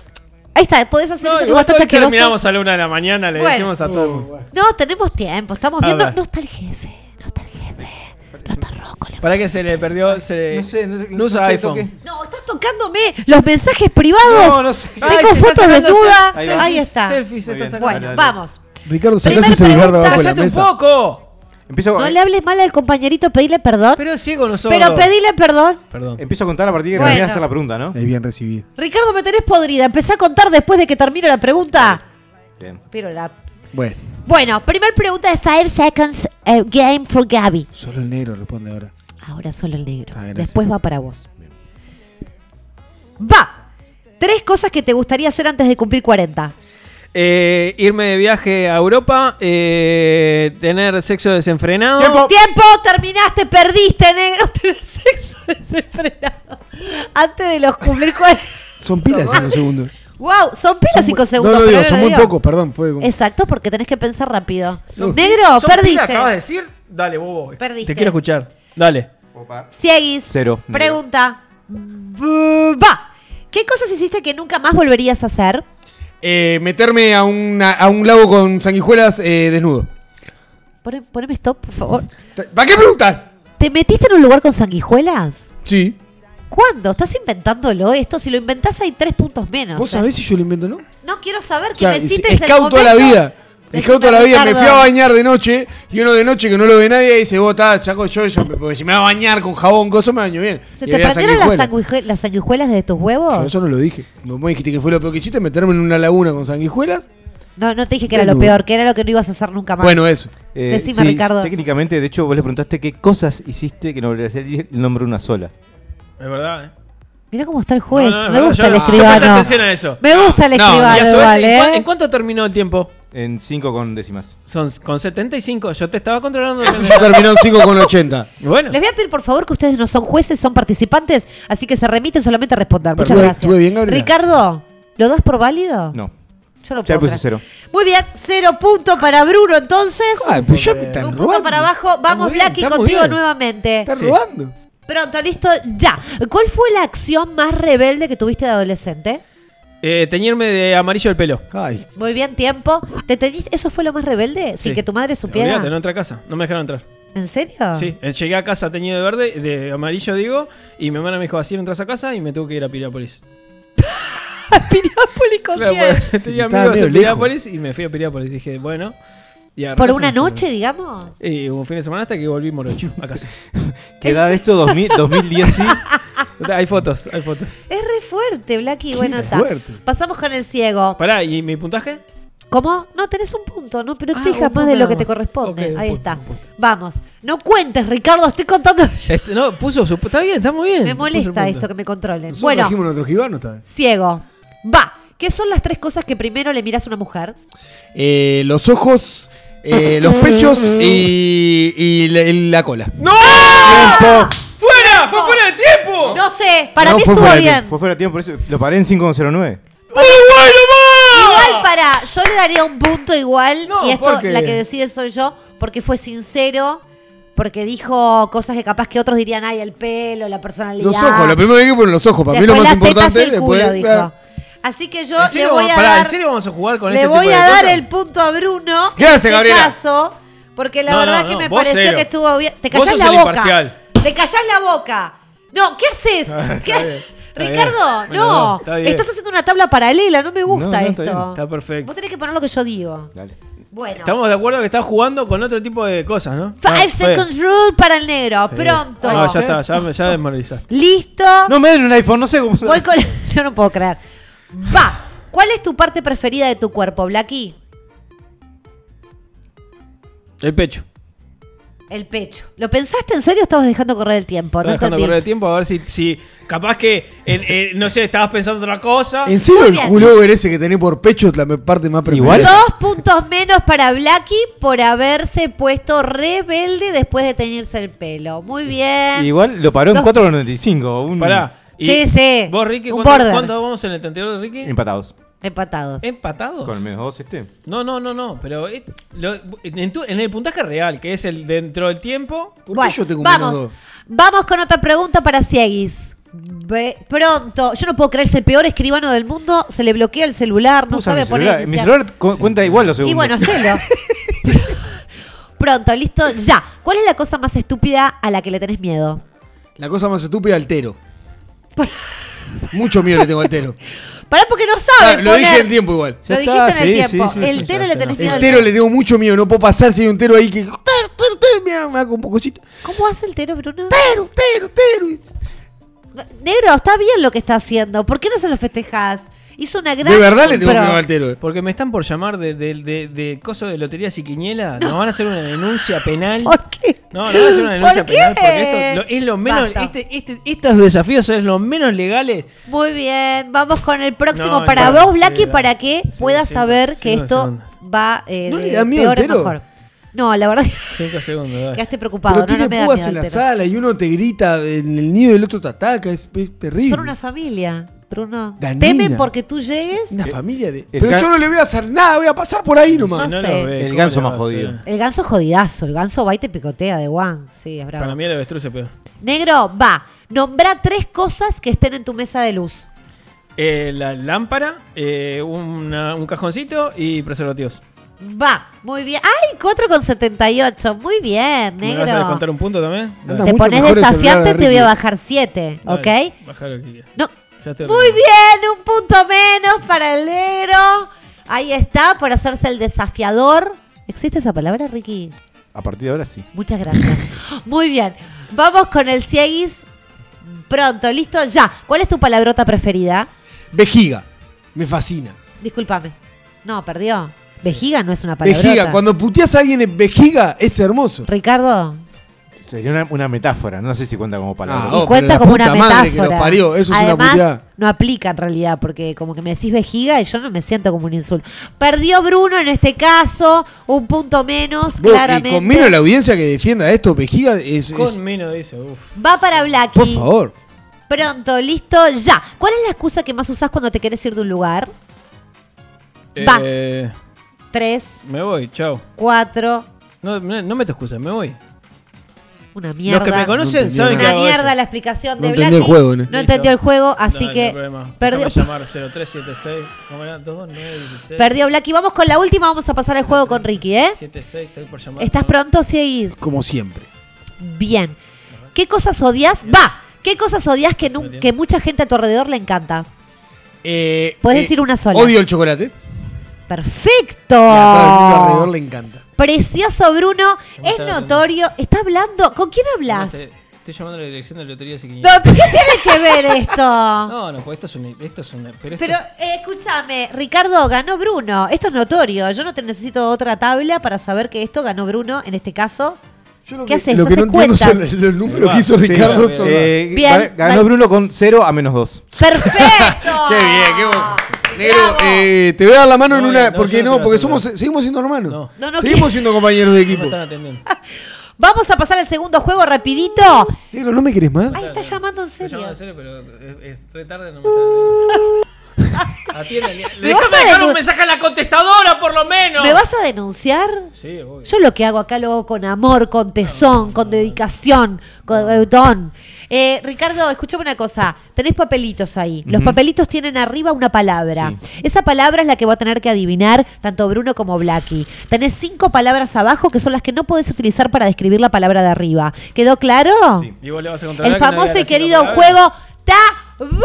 Ahí está, podés hacer No, eso que bastante asqueroso. terminamos a la una de la mañana, le Bueno. decimos a todo el mundo. No, tenemos tiempo, estamos ver. no está el jefe, no está el jefe. No está Le- ¿Para qué se le perdió? Se le- No sé, no sé- no usa no sé, iPhone. No, estás tocándome los mensajes privados. No, no sé. Tengo Ay, fotos desnudas. Ahí. Ahí está. Selfies está sacando. Bueno, Dale, dale. vamos. Ricardo, sacás ese pregunta, Ricardo abajo de la ¡Cállate un poco! Empiezo, No le hables mal al compañerito, pedile perdón. Pero es ciego nosotros. Pero pedile perdón. Perdón. empiezo a contar a partir de que Bueno. terminas de hacer la pregunta, ¿no? Es bien recibido. Ricardo, me tenés podrida. Empecé a contar después de que termino la pregunta. Bien. Pero la... Bueno, Bueno, primer pregunta de 5 seconds eh, game for Gaby. solo el negro responde ahora. Ahora solo el negro. Después va para vos. Va. Tres cosas que te gustaría hacer antes de cumplir 40. Eh, irme de viaje a Europa, eh, tener sexo desenfrenado. Tiempo. Tiempo, terminaste, perdiste, negro. Tener sexo desenfrenado. Antes de los cumplir 40. Son pilas 5 segundos. Wow, son pilas Son 5 muy- segundos. No, pero digo, son lo muy pocos, perdón. Fue como- Exacto, porque tenés que pensar rápido. Son- Negro, ¿Son perdiste. acabas de decir? Dale, bobo. Perdiste. Te quiero escuchar. Dale. Cieguis. Cero. Pregunta. Va. ¿Qué cosas hiciste que nunca más volverías a hacer? Eh, meterme a, una- a un lago con sanguijuelas eh, desnudo. Pone- poneme stop, por favor. ¿Para qué preguntas? ¿Te metiste en un lugar con sanguijuelas? Sí. ¿Cuándo? ¿Estás inventándolo esto? Si lo inventás hay tres puntos menos. ¿Vos O sea, sabés si yo lo invento o no? No quiero saber O que sea, me es- cites el toda la vida. Toda la vida. Me fui a bañar de noche y uno de noche que no lo ve nadie dice, vos estás, chaco, yo, ya porque si me va a bañar con jabón, cosa, me baño bien. ¿Se Y te prendieron las, sanguijuelas. sanguijue- las sanguijuelas de tus huevos? Yo eso no lo dije. Vos me dijiste que fue lo peor que hiciste, meterme en una laguna con sanguijuelas. no, no te dije que era lo peor, que era lo que no ibas a hacer nunca más. Bueno, eso. Eh, Decime, Ricardo. Técnicamente, de hecho, vos le preguntaste qué cosas hiciste que no volverías a hacer y el nombre una sola. Es verdad, ¿eh? Mira cómo está el juez. No, no, me gusta yo- el yo escribano. atención a eso. Me gusta el No, escribano vez, igual, ¿en, cua- ¿eh? en cuánto terminó el tiempo? En 5 con décimas. Son con 75. Yo te estaba controlando. Yo terminó en 5 con 80. bueno. Les voy a pedir por favor que ustedes no son jueces, son participantes, así que se remiten solamente a responder. Muchas Estuve- gracias. estuve bien. Ricardo, ¿lo das por válido? No. Yo no Ya puedo le puse cero. Muy bien, cero punto para Bruno entonces. Ay, pero ya me están Un punto robando. para abajo. Vamos, Blacky, contigo bien. nuevamente. Están Sí. robando. Pronto, listo, ya. ¿Cuál fue la acción más rebelde que tuviste de adolescente? Eh, teñirme de amarillo el pelo. Ay, Muy bien, tiempo. ¿Te teñiste- ¿Eso fue lo más rebelde? Sin Sí. que tu madre supiera. Olvídate, no entré a casa. No me dejaron entrar. ¿En serio? Sí, eh, llegué a casa teñido de verde, de amarillo digo, y mi hermana me dijo, así no entras a casa, y me tuve que ir a Piriápolis. Piriápolis con Claro, quién? porque tenía Estaba amigos medio en lejos. Piriápolis, y me fui a Piriápolis. Dije, bueno. Y ¿Por una noche, digamos? Y un fin de semana hasta que volví morocho a casa. ¿Qué edad de esto? 2000, 2010, sí. hay fotos, hay fotos. Es re fuerte, Blacky. Bueno, está. fuerte. Pasamos con el ciego. Pará, ¿y mi puntaje? ¿Cómo? No, tenés un punto, ¿no? Pero Ah, exijas más de lo que te corresponde. Ahí punto, está. Vamos. No cuentes, Ricardo, estoy contando. Este, no, puso su. Está bien, está muy bien. Me molesta esto que me controlen. Nosotros bueno, nuestro gibano vez. ciego. Va. ¿Qué son las tres cosas que primero le miras a una mujer? Eh, los ojos, eh, los pechos y, y la, y la cola. ¡No! ¡Fuera! ¡Fue fuera de tiempo! No sé, para No, mí fue estuvo fuera de bien. tiempo, Fue fuera de tiempo, por eso lo paré en 5.09. Igual para, yo le daría un punto igual, No, y esto ¿por qué? la que decide soy yo, porque fue sincero, porque dijo cosas que capaz que otros dirían, ay, el pelo, la personalidad. Los ojos, lo primero que dije fueron los ojos. Para mí lo más las tetas importante. y el después, culo, dijo. Así que yo ¿En serio, le voy a pará, dar, ¿en serio vamos a jugar con le este voy tipo de a dar cosas? el punto a Bruno. ¿Qué en hace, este Gabriela? caso, porque la No, verdad no, que no, me vos pareció cero. que estuvo bien. Te Vos callás sos la el boca. imparcial. Te callás la boca. No, ¿qué haces? ¿Qué? bien, está Ricardo, bien. no. Bueno, está bien. Estás haciendo una tabla paralela, no me gusta No, no, está esto. bien, Está perfecto. Vos tenés que poner lo que yo digo. Dale. Bueno. Estamos de acuerdo que estás jugando con otro tipo de cosas, ¿no? Five Ah, seconds rule para el negro. Sí. Pronto. No, ya está, ya, me- ya desmoralizaste. Listo. No me den un iPhone, no sé cómo. Voy con. Yo no puedo creer. Va. ¿Cuál es tu parte preferida de tu cuerpo, Blacky? El pecho. El pecho. ¿Lo pensaste en serio o estabas dejando correr el tiempo? Estaba No dejando entendí. correr el tiempo a ver si, si capaz que, en- en- no sé, estabas pensando otra cosa. ¿En serio Muy el bien. culover ese que tenés por pecho es la me- parte más preferida? Igual. Dos puntos menos para Blacky por haberse puesto rebelde después de teñirse el pelo. Muy bien. Igual lo paró en Dos- 4.95. Un... Pará. Y Sí, sí. ¿Vos, Ricky, Un cuánto, border. cuánto vamos en el 32 de Ricky? Empatados. Empatados. ¿Empatados? Con el menos 2 este. No, no, no, no. Pero eh, lo- en, tu- en el puntaje real, que es el dentro del tiempo. ¿Por Bueno, qué yo tengo un menos vamos. dos? Vamos con otra pregunta para Ciegis. Ve- pronto, yo no puedo creer, es el peor escribano del mundo, se le bloquea el celular, no Usa sabe mi poner celular. Mi inicial. celular cu- cuenta igual los Y segundos. bueno, hacelo. Pronto, listo, ya. ¿Cuál es la cosa más estúpida a la que le tenés miedo? La cosa más estúpida, altero. Mucho miedo le tengo al tero. Pará porque no Ah, sabe lo dije en tiempo igual. Lo dijiste está, en el sí, tiempo. sí, sí, el tero le tenés miedo. El tero le tengo mucho miedo. No puedo pasar si hay un tero ahí que. Tero, tero, tero. Me da como cosita. ¿Cómo hace el tero, Bruno? Tero, tero, tero. Negro, está bien lo que está haciendo. ¿Por qué no se lo festejás? Hizo una gran. De verdad le tengo miedo al tero. eh. Porque me están por llamar de, de, de, de coso de loterías y quiniela. Nos van a hacer una denuncia penal. ¿Por qué? No, no van a hacer una denuncia ¿Por penal qué? porque esto lo- es lo menos. Basta. Este, este, estos desafíos son los menos legales. Muy bien, vamos con el próximo No, para no, vos, sí, Blacky, para que Sí, puedas sí, saber sí, que no, esto segundos. va eh, ¿No de da miedo peor tero? mejor. No, la verdad Cinco segundos. dale. quedaste preocupado. Pero no, tiene no me da púas miedo en la sala y uno te grita en el nido y el otro te ataca. Es, es terrible. Son una familia, Bruno. Danina. Temen porque tú llegues. Una familia de. el Pero yo no le voy a hacer nada, voy a pasar por ahí No nomás. No sé. ve, El ¿cómo ganso más jodido. El ganso jodidazo. El ganso va y te picotea de Juan. Sí, es bravo. Para mí el avestruz es peor. Negro, va. Nombra tres cosas que estén en tu mesa de luz. Eh, la lámpara, eh, una- un cajoncito y preservativos. Va, muy bien. ¡Ay! 4,78. Muy bien, ¿Me vas a descontar negro. un punto también? Anda Dale. Te mucho pones mejor el celular desafiante, de te voy a bajar 7. Dale, ¿Ok? baja lo que quieras. No. Ya estoy Muy bien, un punto menos para el negro. Ahí está, por hacerse el desafiador. ¿Existe esa palabra, Ricky? A partir de ahora sí. Muchas gracias. Muy bien. Vamos con el Ciegis. Pronto, listo, ya. ¿Cuál es tu palabrota preferida? Vejiga. Me fascina. Discúlpame. No, perdió. Vejiga no es una palabrota. Vejiga. Cuando puteas a alguien en vejiga, es hermoso. Ricardo, Sería una, una metáfora. No sé si cuenta como palabra. Ah, y Oh, cuenta como una metáfora. parió, eso es una no aplica en realidad, porque como que me decís vejiga y yo no me siento como un insulto. Perdió Bruno en este caso, un punto menos, Vos, claramente. Y con menos la audiencia que defienda esto, Vejiga es. es- Con menos dice, uff. Va para Blacky. por favor. Pronto, listo, ya. ¿Cuál es la excusa que más usás cuando te querés ir de un lugar? Va. Eh, Tres, me voy, chao. cuatro, No, no, no meto excusas, me voy. Una mierda. Los que me No conocen entendí saben que Una hago mierda eso. la explicación No de entendió Blacky. el juego, ¿no? No entendió el juego, así No, que no perdió, llamar 0376. ¿Cómo era? 22, perdió Blacky. Vamos con la última, vamos a pasar el juego con Ricky, ¿eh? 76, estoy por llamar. ¿Estás pronto, Seguís? Como siempre. Bien. ¿Qué cosas odias? Va. ¿Qué cosas odias que, que mucha gente a tu alrededor le encanta? Eh, Puedes eh, decir una sola. Odio el chocolate. Perfecto. Y a todo el mundo alrededor le encanta. Precioso Bruno, ¿Cómo es está? notorio. Está hablando. ¿Con quién hablas? Estoy llamando a la dirección de la lotería de No, ¿pero ¿qué tiene que ver esto? No, no, pues esto es un. Esto es un pero esto Pero eh, escúchame, Ricardo ganó Bruno. Esto es notorio. Yo no te necesito otra tabla para saber que esto ganó Bruno en este caso. Yo lo ¿Qué que, haces? lo que no ¿Haces entiendo son cuentas? los números que hizo sí, Ricardo. Eh, Bien, ga- ganó. Bruno con 0 a menos 2. ¡Perfecto! Qué bien, qué bueno. Negro, eh, te voy a dar la mano en una. no, porque yo no porque somos, seguimos siendo hermanos. No. No, no seguimos siendo compañeros de equipo. Vamos a pasar al segundo juego rapidito. Negro, ¿no me querés más? Ay, está llamando en serio. llamando en serio, pero es, es re tarde, no me atendiendo. Atiende. ¿Me vas Déjame a dejar un mensaje a la contestadora, por lo menos. ¿Me vas a denunciar? Sí, obvio. Yo lo que hago acá lo hago con amor, con tesón, con dedicación, con eh, don. Eh, Ricardo, escúchame una cosa. Tenés papelitos ahí. Los papelitos tienen arriba una palabra. Esa palabra es la que va a tener que adivinar tanto Bruno como Blacky. Tenés cinco palabras abajo que son las que no podés utilizar para describir la palabra de arriba. ¿Quedó claro? Y vos le vas a El que no famoso y querido juego tabú.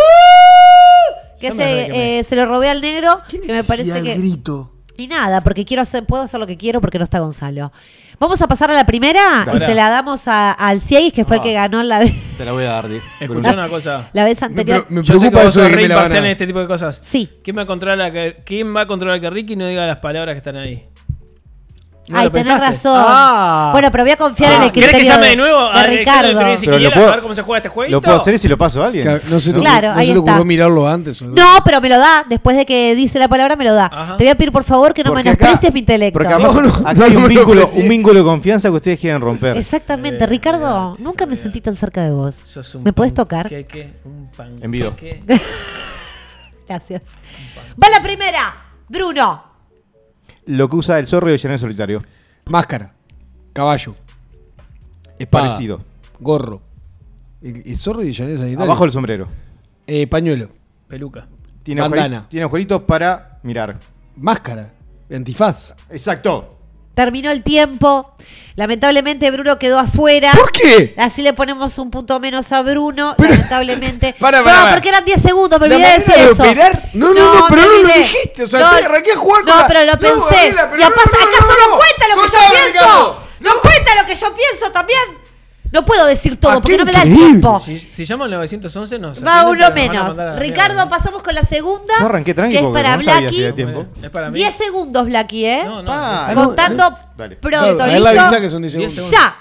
Que me se, eh, se lo robé al negro. ¿Qué Que me parece que. grito? Y nada, porque quiero hacer, puedo hacer lo que quiero porque no está Gonzalo. Vamos a pasar a la primera y se la damos a- al Cieguis, que fue el que ganó la vez, Te la voy a dar, Di. Escuchá una cosa. la vez anterior. me Yo sé que preocupa vos eso de sos que re me la van imparcial en este tipo de cosas. Sí. ¿Quién va a controlar que, ¿Quién va a controlar que Ricky no diga las palabras que están ahí? ¿No Ay, tenés pensaste? razón. Ah. Bueno, pero voy a confiar en Ah, el ¿Querés criterio que llame de de, nuevo de a de la lotería Ricardo. si Pero lo puedo- saber cómo se juega este jueguito? Lo puedo hacer y si lo paso a alguien. ¿No se te, Claro, no ahí se te ocurrió está. mirarlo antes? No, pero me lo da. Después de que dice la palabra, me lo da. Ajá. Te voy a pedir, por favor, que no Porque acá- menosprecies mi intelecto. Porque además No, no, acá no, hay un vínculo, un vínculo de confianza que ustedes quieren romper. Exactamente, Eh, Ricardo. Nunca me sentí tan cerca de vos. Sos un ¿Me puedes tocar? En vivo. Gracias. Va la primera. Bruno. Lo que usa el zorro y el llanero solitario. Máscara. Caballo. Espada. Parecido. Gorro. El, el zorro y el llanero sanitario. Abajo del sombrero. Eh, pañuelo. Peluca. Tiene, Bandana. tiene agujeritos para mirar. Máscara. Antifaz. Exacto. Terminó el tiempo. Lamentablemente Bruno quedó afuera. ¿Por qué? Así le ponemos un punto menos a Bruno. Lamentablemente. Para, para, no, para. porque eran 10 segundos, me ¿La olvidé de decir de eso. operar? No, no, no, pero no lo dijiste, o sea, te arranqué a jugar No, con la- pero lo No, pensé. Gabriela, pero y no, no, no, ¿acaso no, no, no. cuenta lo que yo pienso? No cuenta lo que yo pienso también. No puedo decir todo porque no me da el tiempo. Si, si llama al 911 nos Va atienden, uno pero nos van a menos. mandar a la Ricardo, mierda. pasamos con la segunda. Yo arranqué tranqui que es porque para no sabía si Blacky. tiempo. Es para mí. 10 segundos, Blacky, ¿eh? No, no. Ah, no. Contando Dale. pronto, Claro, a él la avisa que son 10 Diez segundos. segundos. ¡Ya!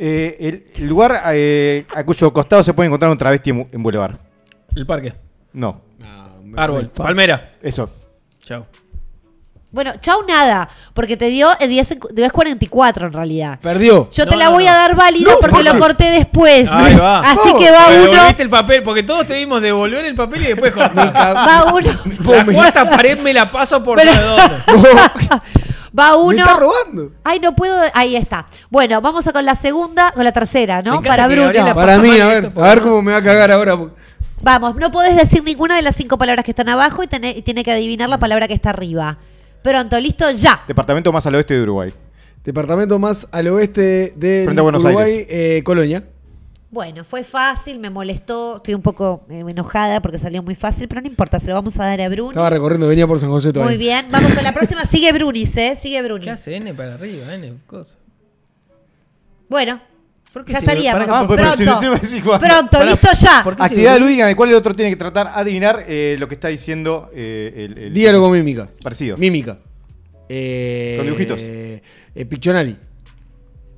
Eh, el lugar eh, a cuyo costado se puede encontrar un travesti en, en Boulevard. El parque. No. Árbol. Palmera. Eso. Chao. Bueno, chau nada, porque te dio el 10, en- 44 en realidad. Perdió. Yo No, te la no, voy no. a dar válida No, porque ¿por lo qué? corté después. Ahí va. Así No, que va Me uno. devolviste el papel porque todos te vimos devolver el papel y después cortar. Va uno. La cuarta pared me la paso por Pero-. Va Me uno. está robando. Ay, no puedo. Ahí está. Bueno, vamos a con la segunda, con la tercera, Me ¿no? encanta Para que Bruno. Gabriela Para pasa mí, mal a esto, ver, a ver no- cómo me va a cagar ahora. Vamos, no podés decir ninguna de las cinco palabras que están abajo y, tené- y tiene que adivinar la palabra que está arriba. Pronto, listo, ya. Departamento más al oeste de Uruguay. Departamento más al oeste de Frente a Buenos Uruguay, Aires. eh, Colonia. Bueno, fue fácil, me molestó, estoy un poco eh, enojada porque salió muy fácil, pero no importa, se lo vamos a dar a Bruni. Estaba recorriendo, venía por San José todavía. Muy bien, vamos con la próxima. Sigue Brunis, ¿eh? Sigue Brunis. ¿Qué hace N para arriba? N, cosa. Bueno, ¿Por qué ya estaríamos. Ah, si pronto, pronto, listo ya. ¿por qué si Actividad lúdica en la cual el otro tiene que tratar de adivinar eh, lo que está diciendo eh, el, el- Diálogo mímica. Parecido. Mímica. Eh, Con dibujitos. Eh, Pictionary.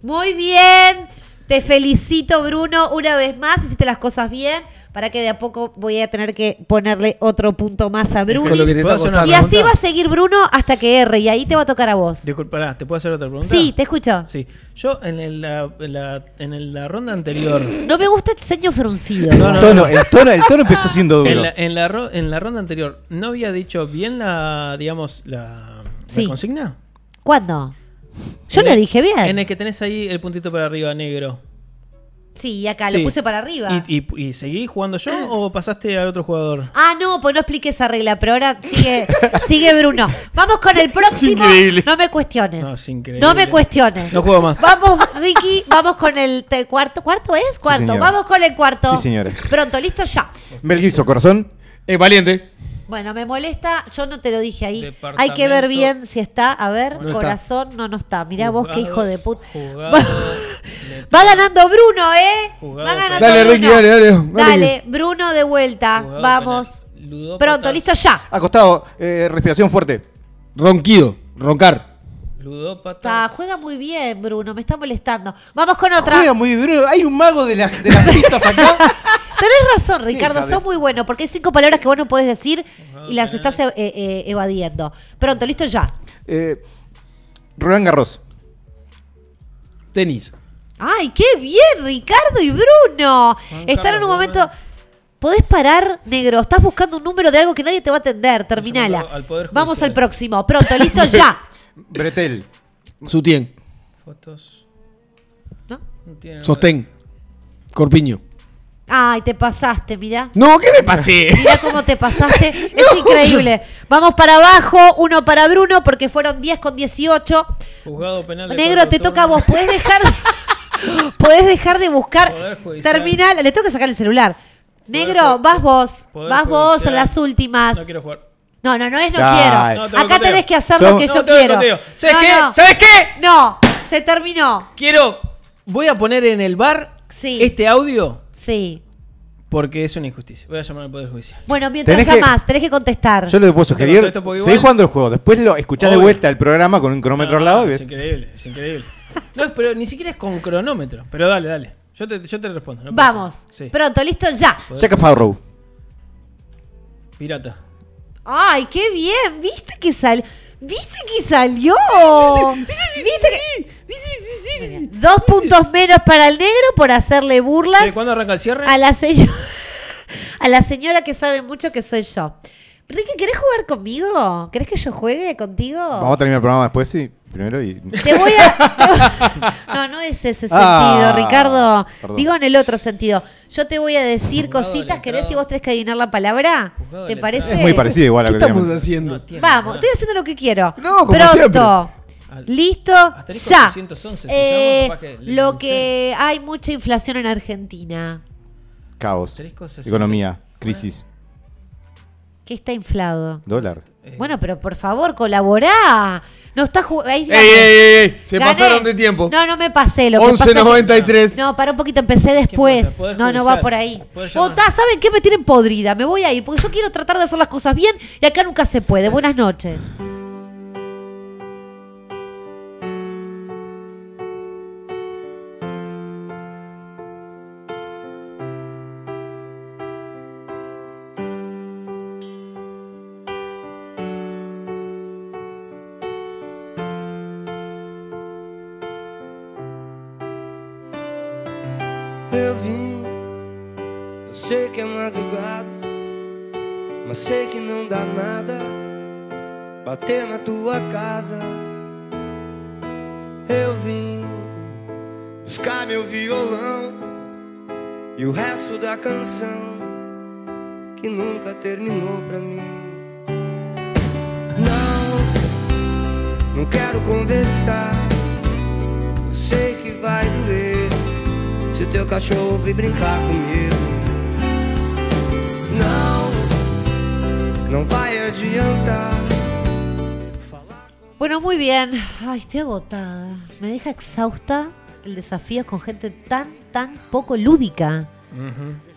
Muy bien. Te felicito, Bruno, una vez más. Hiciste las cosas bien. Para que de a poco voy a tener que ponerle otro punto más a Bruno. Con lo que te ¿Puedo está hacer una costando. Y así va a seguir Bruno hasta que erre. Y ahí te va a tocar a vos. Disculpa, ¿te puedo hacer otra pregunta? Sí, te escucho. Sí. Yo en, el- la, en la- en el- la ronda anterior. No me gusta el ceño fruncido. No, El no, tono, el tono, el tono empezó siendo duro. En la, en, la ro- en la ronda anterior, ¿no había dicho bien la, digamos, la, la consigna? ¿Cuándo? Yo lo el- dije bien. En el que tenés ahí el puntito para arriba, negro. Sí, acá Sí. lo puse para arriba. ¿Y, y, y seguí jugando yo o pasaste al otro jugador? Ah, no, pues no expliqué esa regla, pero ahora sigue, sigue Bruno. Vamos con el próximo. increíble. No me cuestiones. No, es increíble. No me cuestiones. No juego más. Vamos, Ricky, vamos con el te- cuarto. ¿Cuarto es? Cuarto. vamos con el cuarto. Sí, señora. Pronto, listo ya. Mel Gibson, corazón. Eh, valiente. Bueno, me molesta, yo no te lo dije ahí. Hay que ver bien si está. A ver, No está. corazón, no, no está. Mirá vos qué hijo de puta. Va ganando Bruno, ¿eh? Jugado Va ganando Dale, Bruno. Ricky, dale, dale. dale. Dale, Bruno de vuelta. Jugado Vamos. Pronto, listo ya. Acostado, eh, respiración fuerte. Ronquido, roncar. Ludópatas. Está, juega muy bien, Bruno. Me está molestando. Vamos con otra. Juega muy bien, Bruno. Hay un mago de las, de las pistas acá. Tenés razón, Ricardo. Sos muy bueno porque hay cinco palabras que vos no podés decir y las estás eh, eh, evadiendo. Pronto, listo ya. Eh, Roland Garros. Tenis. ¡Ay, qué bien, Ricardo y Bruno! Están en un momento. ¿Podés parar, negro? Estás buscando un número de algo que nadie te va a atender. Terminala. llamando al Poder Vamos al próximo. Pronto, listo ya. Bretel. Sutien. Fotos. ¿No? No tiene Sostén. Corpiño. Ay, te pasaste, mirá. No, ¿qué me pasé? Mirá cómo te pasaste. Es increíble. Vamos para abajo, uno para Bruno, porque fueron 10 con 18. Juzgado penal de Negro, te toca a vos. ¿Podés dejar de, podés dejar de buscar? Terminal. Le tengo que sacar el celular. Negro, vas vos. Vas vos Judicial. en las últimas. No quiero jugar. No, no, no es no Ay. quiero. No, te lo Acá tenés que hacer lo que No, yo te lo quiero. ¿Sabes No, qué? no. ¿Sabes qué? No, se terminó. Quiero. Voy a poner en el bar Sí. este audio Sí. porque es una injusticia. Voy a llamar al Poder Judicial. Bueno, mientras Tenés que- llamás, tenés que contestar. Yo le puedo sugerir. contesto porque Seguí igual- jugando el juego. Después lo escuchás de Obvio. vuelta el programa con un cronómetro al lado y es ves. increíble, es increíble. No, pero ni siquiera es con cronómetro. Pero dale, dale. Yo te, yo te respondo. no pasa Vamos. Sí. Pronto, listo, ya. Jack Sparrow. Pirata. Ay, qué bien. ¿Viste que salió? ¿Viste que salió? ¿Viste que... Dos puntos menos para el negro por hacerle ¿Qué, burlas ¿Cuándo arranca el cierre? a la señora, a la señora que sabe mucho que soy yo. Ricky, ¿querés jugar conmigo? ¿Querés que yo juegue contigo? Vamos a terminar el programa después, sí. Primero y. Te voy a. No, no es ese sentido, Ah, Ricardo. perdón. Digo en el otro sentido. Yo te voy a decir Juzgado cositas. ¿querés y vos tenés que adivinar la palabra? Juzgado ¿Te parece? Es muy parecido igual a ¿Qué lo que estamos teníamos. haciendo? No tiene Vamos, estoy haciendo lo que quiero. No, como Pronto. siempre. Listo, Asterisco ya. 611 se Eh, llama, que lo que hay mucha inflación en Argentina. Caos. Asterisco 60. Economía. Crisis. ¿Qué está inflado? Dólar. Eh, Bueno, pero por favor, colaborá. No está ju- ahí ¡Ey, ey, ey! ey! Se Gané. pasaron de tiempo. No, no me pasé. Lo que pasa es que- 11.93. No, para un poquito, empecé después. No, no va por ahí. Llamar. Ota, ¿saben qué? Me tienen podrida. Me voy a ir porque yo quiero tratar de hacer las cosas bien y acá nunca se puede. Buenas noches. Bater na tua casa. Eu vim buscar meu violão e o resto da canção que nunca terminou pra mim. Não, não quero conversar, eu sei que vai doer. Se o teu cachorro vir brincar comigo Não, não vai adiantar Bueno, muy bien. Ay, estoy agotada. Me deja exhausta el desafío con gente tan, tan poco lúdica.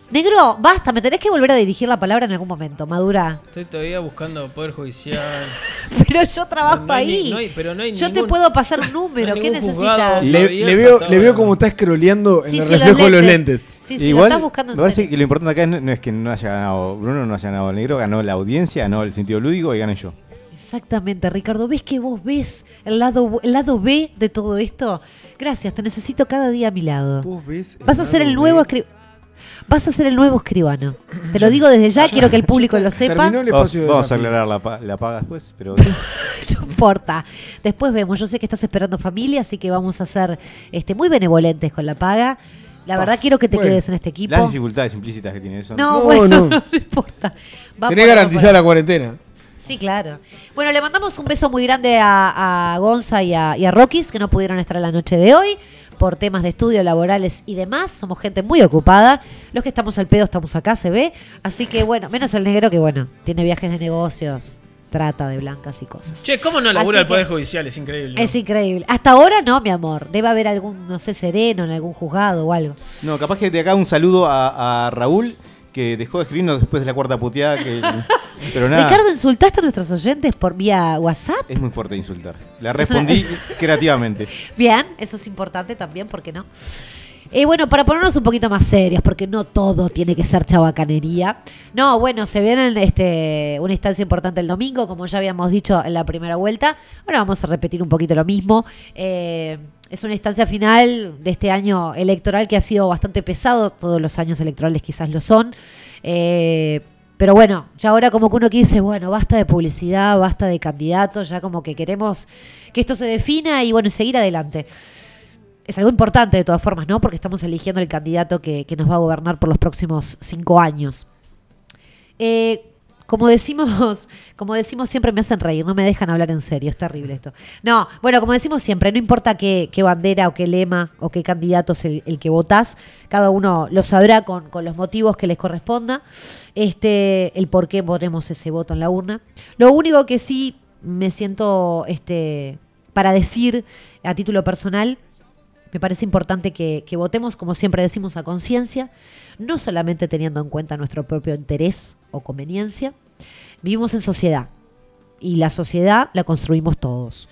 Negro, basta, me tenés que volver a dirigir la palabra en algún momento, madura. Estoy todavía buscando Poder Judicial. Pero yo trabajo No, no hay ahí. ni- no hay- pero no hay yo te puedo pasar un número. ¿Qué necesitas? Le, le veo, le veo cómo está scrolleando en Sí, el sí, reflejo de los lentes. Sí, sí, lo Igual, estás buscando en me parece serio. que lo importante acá no, no es que no haya ganado Bruno, no haya ganado el negro, ganó la audiencia, ganó el sentido lúdico y gané yo. Exactamente, Ricardo. ¿Ves que vos ves el lado, el lado B de todo esto? Gracias, te necesito cada día a mi lado. Vos ves Vas a ser el nuevo. Vas a ser el nuevo escribano. Te lo digo desde ya, quiero que el público lo sepa. Terminó el Vamos, espacio de vamos a aclarar la, pa- la paga después, pero No importa. Después vemos. Yo sé que estás esperando familia, así que vamos a ser este, muy benevolentes con la paga. La verdad quiero que te bueno. quedes en este equipo. las dificultades implícitas que tiene eso. No, No, bueno, no. no, importa. Va Tenés garantizada la cuarentena. Sí, claro. Bueno, le mandamos un beso muy grande a, a Gonza y a, y a Rokis, que no pudieron estar la noche de hoy por temas de estudio, laborales y demás. Somos gente muy ocupada. Los que estamos al pedo estamos acá, se ve. Así que bueno, menos el negro que bueno, tiene viajes de negocios. trata de blancas y cosas. Che, ¿cómo no labura Así el Poder Judicial? Es increíble. ¿no? Es increíble. Hasta ahora no, mi amor. Debe haber algún, no sé, sereno en algún juzgado o algo. No, capaz que de acá un saludo a, a Raúl, que dejó de escribirnos después de la cuarta puteada. Que, pero nada, Ricardo, ¿insultaste a nuestros oyentes por vía WhatsApp? es muy fuerte insultar. Le Es respondí creativamente. Bien, eso es importante también, ¿por qué no? Eh, bueno, para ponernos un poquito más serios, porque no todo tiene que ser chabacanería. No, bueno, se viene este, una instancia importante el domingo, como ya habíamos dicho en la primera vuelta. Ahora vamos a repetir un poquito lo mismo. Eh, es una instancia final de este año electoral que ha sido bastante pesado. Todos los años electorales quizás lo son. Eh, pero bueno, ya ahora como que uno que dice, bueno, basta de publicidad, basta de candidatos, ya como que queremos que esto se defina y bueno, seguir adelante. Es algo importante de todas formas, ¿no? Porque estamos eligiendo el candidato que, nos va a gobernar por los próximos cinco años. Eh, como decimos, como decimos siempre me hacen reír, no me dejan hablar en serio, es terrible esto. No, bueno, como decimos siempre, no importa qué, bandera o qué lema o qué candidato es el, que votás, cada uno lo sabrá con, los motivos que les corresponda, este, el por qué ponemos ese voto en la urna. Lo único que sí me siento este, para decir a título personal me parece importante que votemos, como siempre decimos, a conciencia, no solamente teniendo en cuenta nuestro propio interés o conveniencia. Vivimos en sociedad y la sociedad la construimos todos.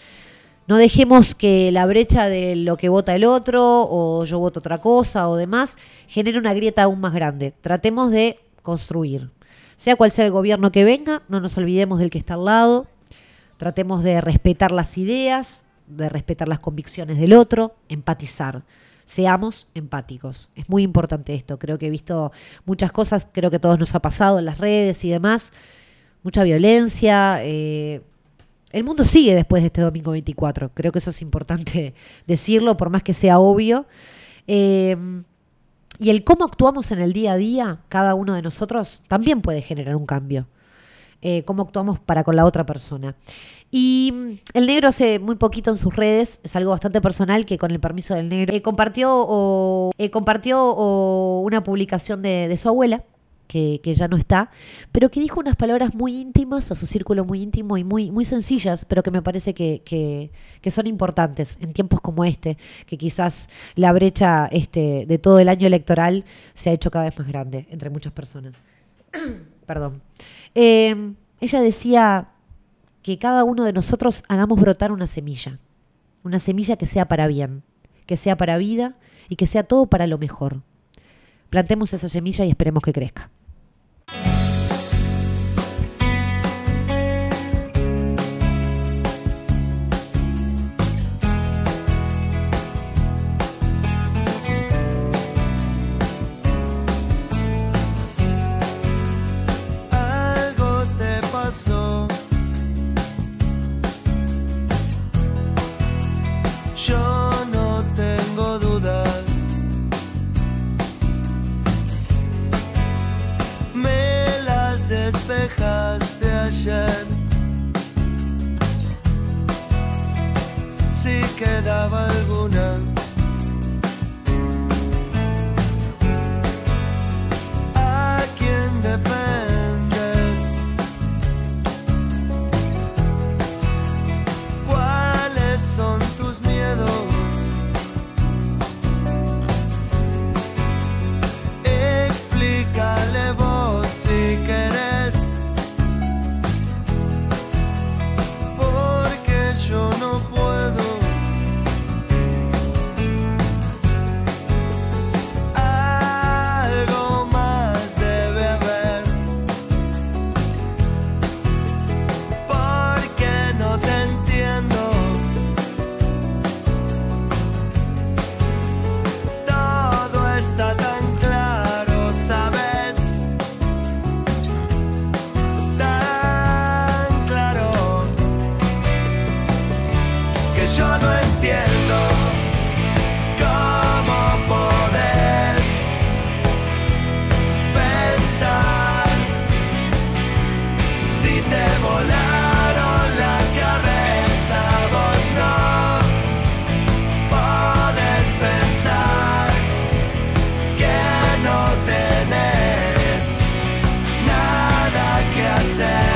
No dejemos que la brecha de lo que vota el otro o yo voto otra cosa o demás genere una grieta aún más grande. Tratemos de construir. Sea cual sea el gobierno que venga, no nos olvidemos del que está al lado. Tratemos de respetar las ideas, de respetar las convicciones del otro, empatizar. Seamos empáticos. Es muy importante esto. Creo que he visto muchas cosas, creo que a todos nos ha pasado en las redes y demás. Mucha violencia. eh, el mundo sigue después de este domingo 24. Creo que eso es importante decirlo, por más que sea obvio. Eh, y el cómo actuamos en el día a día, cada uno de nosotros, también puede generar un cambio. Eh, cómo actuamos para con la otra persona. Y mm, el negro hace muy poquito en sus redes, es algo bastante personal que con el permiso del negro, compartió, o, compartió o, una publicación de su abuela, que, ya no está, pero que dijo unas palabras muy íntimas a su círculo muy íntimo y muy, muy sencillas, pero que me parece que, que- son importantes en tiempos como este, que quizás la brecha este, de todo el año electoral se ha hecho cada vez más grande entre muchas personas. Perdón. Eh, ella decía que cada uno de nosotros hagamos brotar una semilla, una semilla que sea para bien, que sea para vida y que sea todo para lo mejor. Plantemos esa semilla y esperemos que crezca. I said.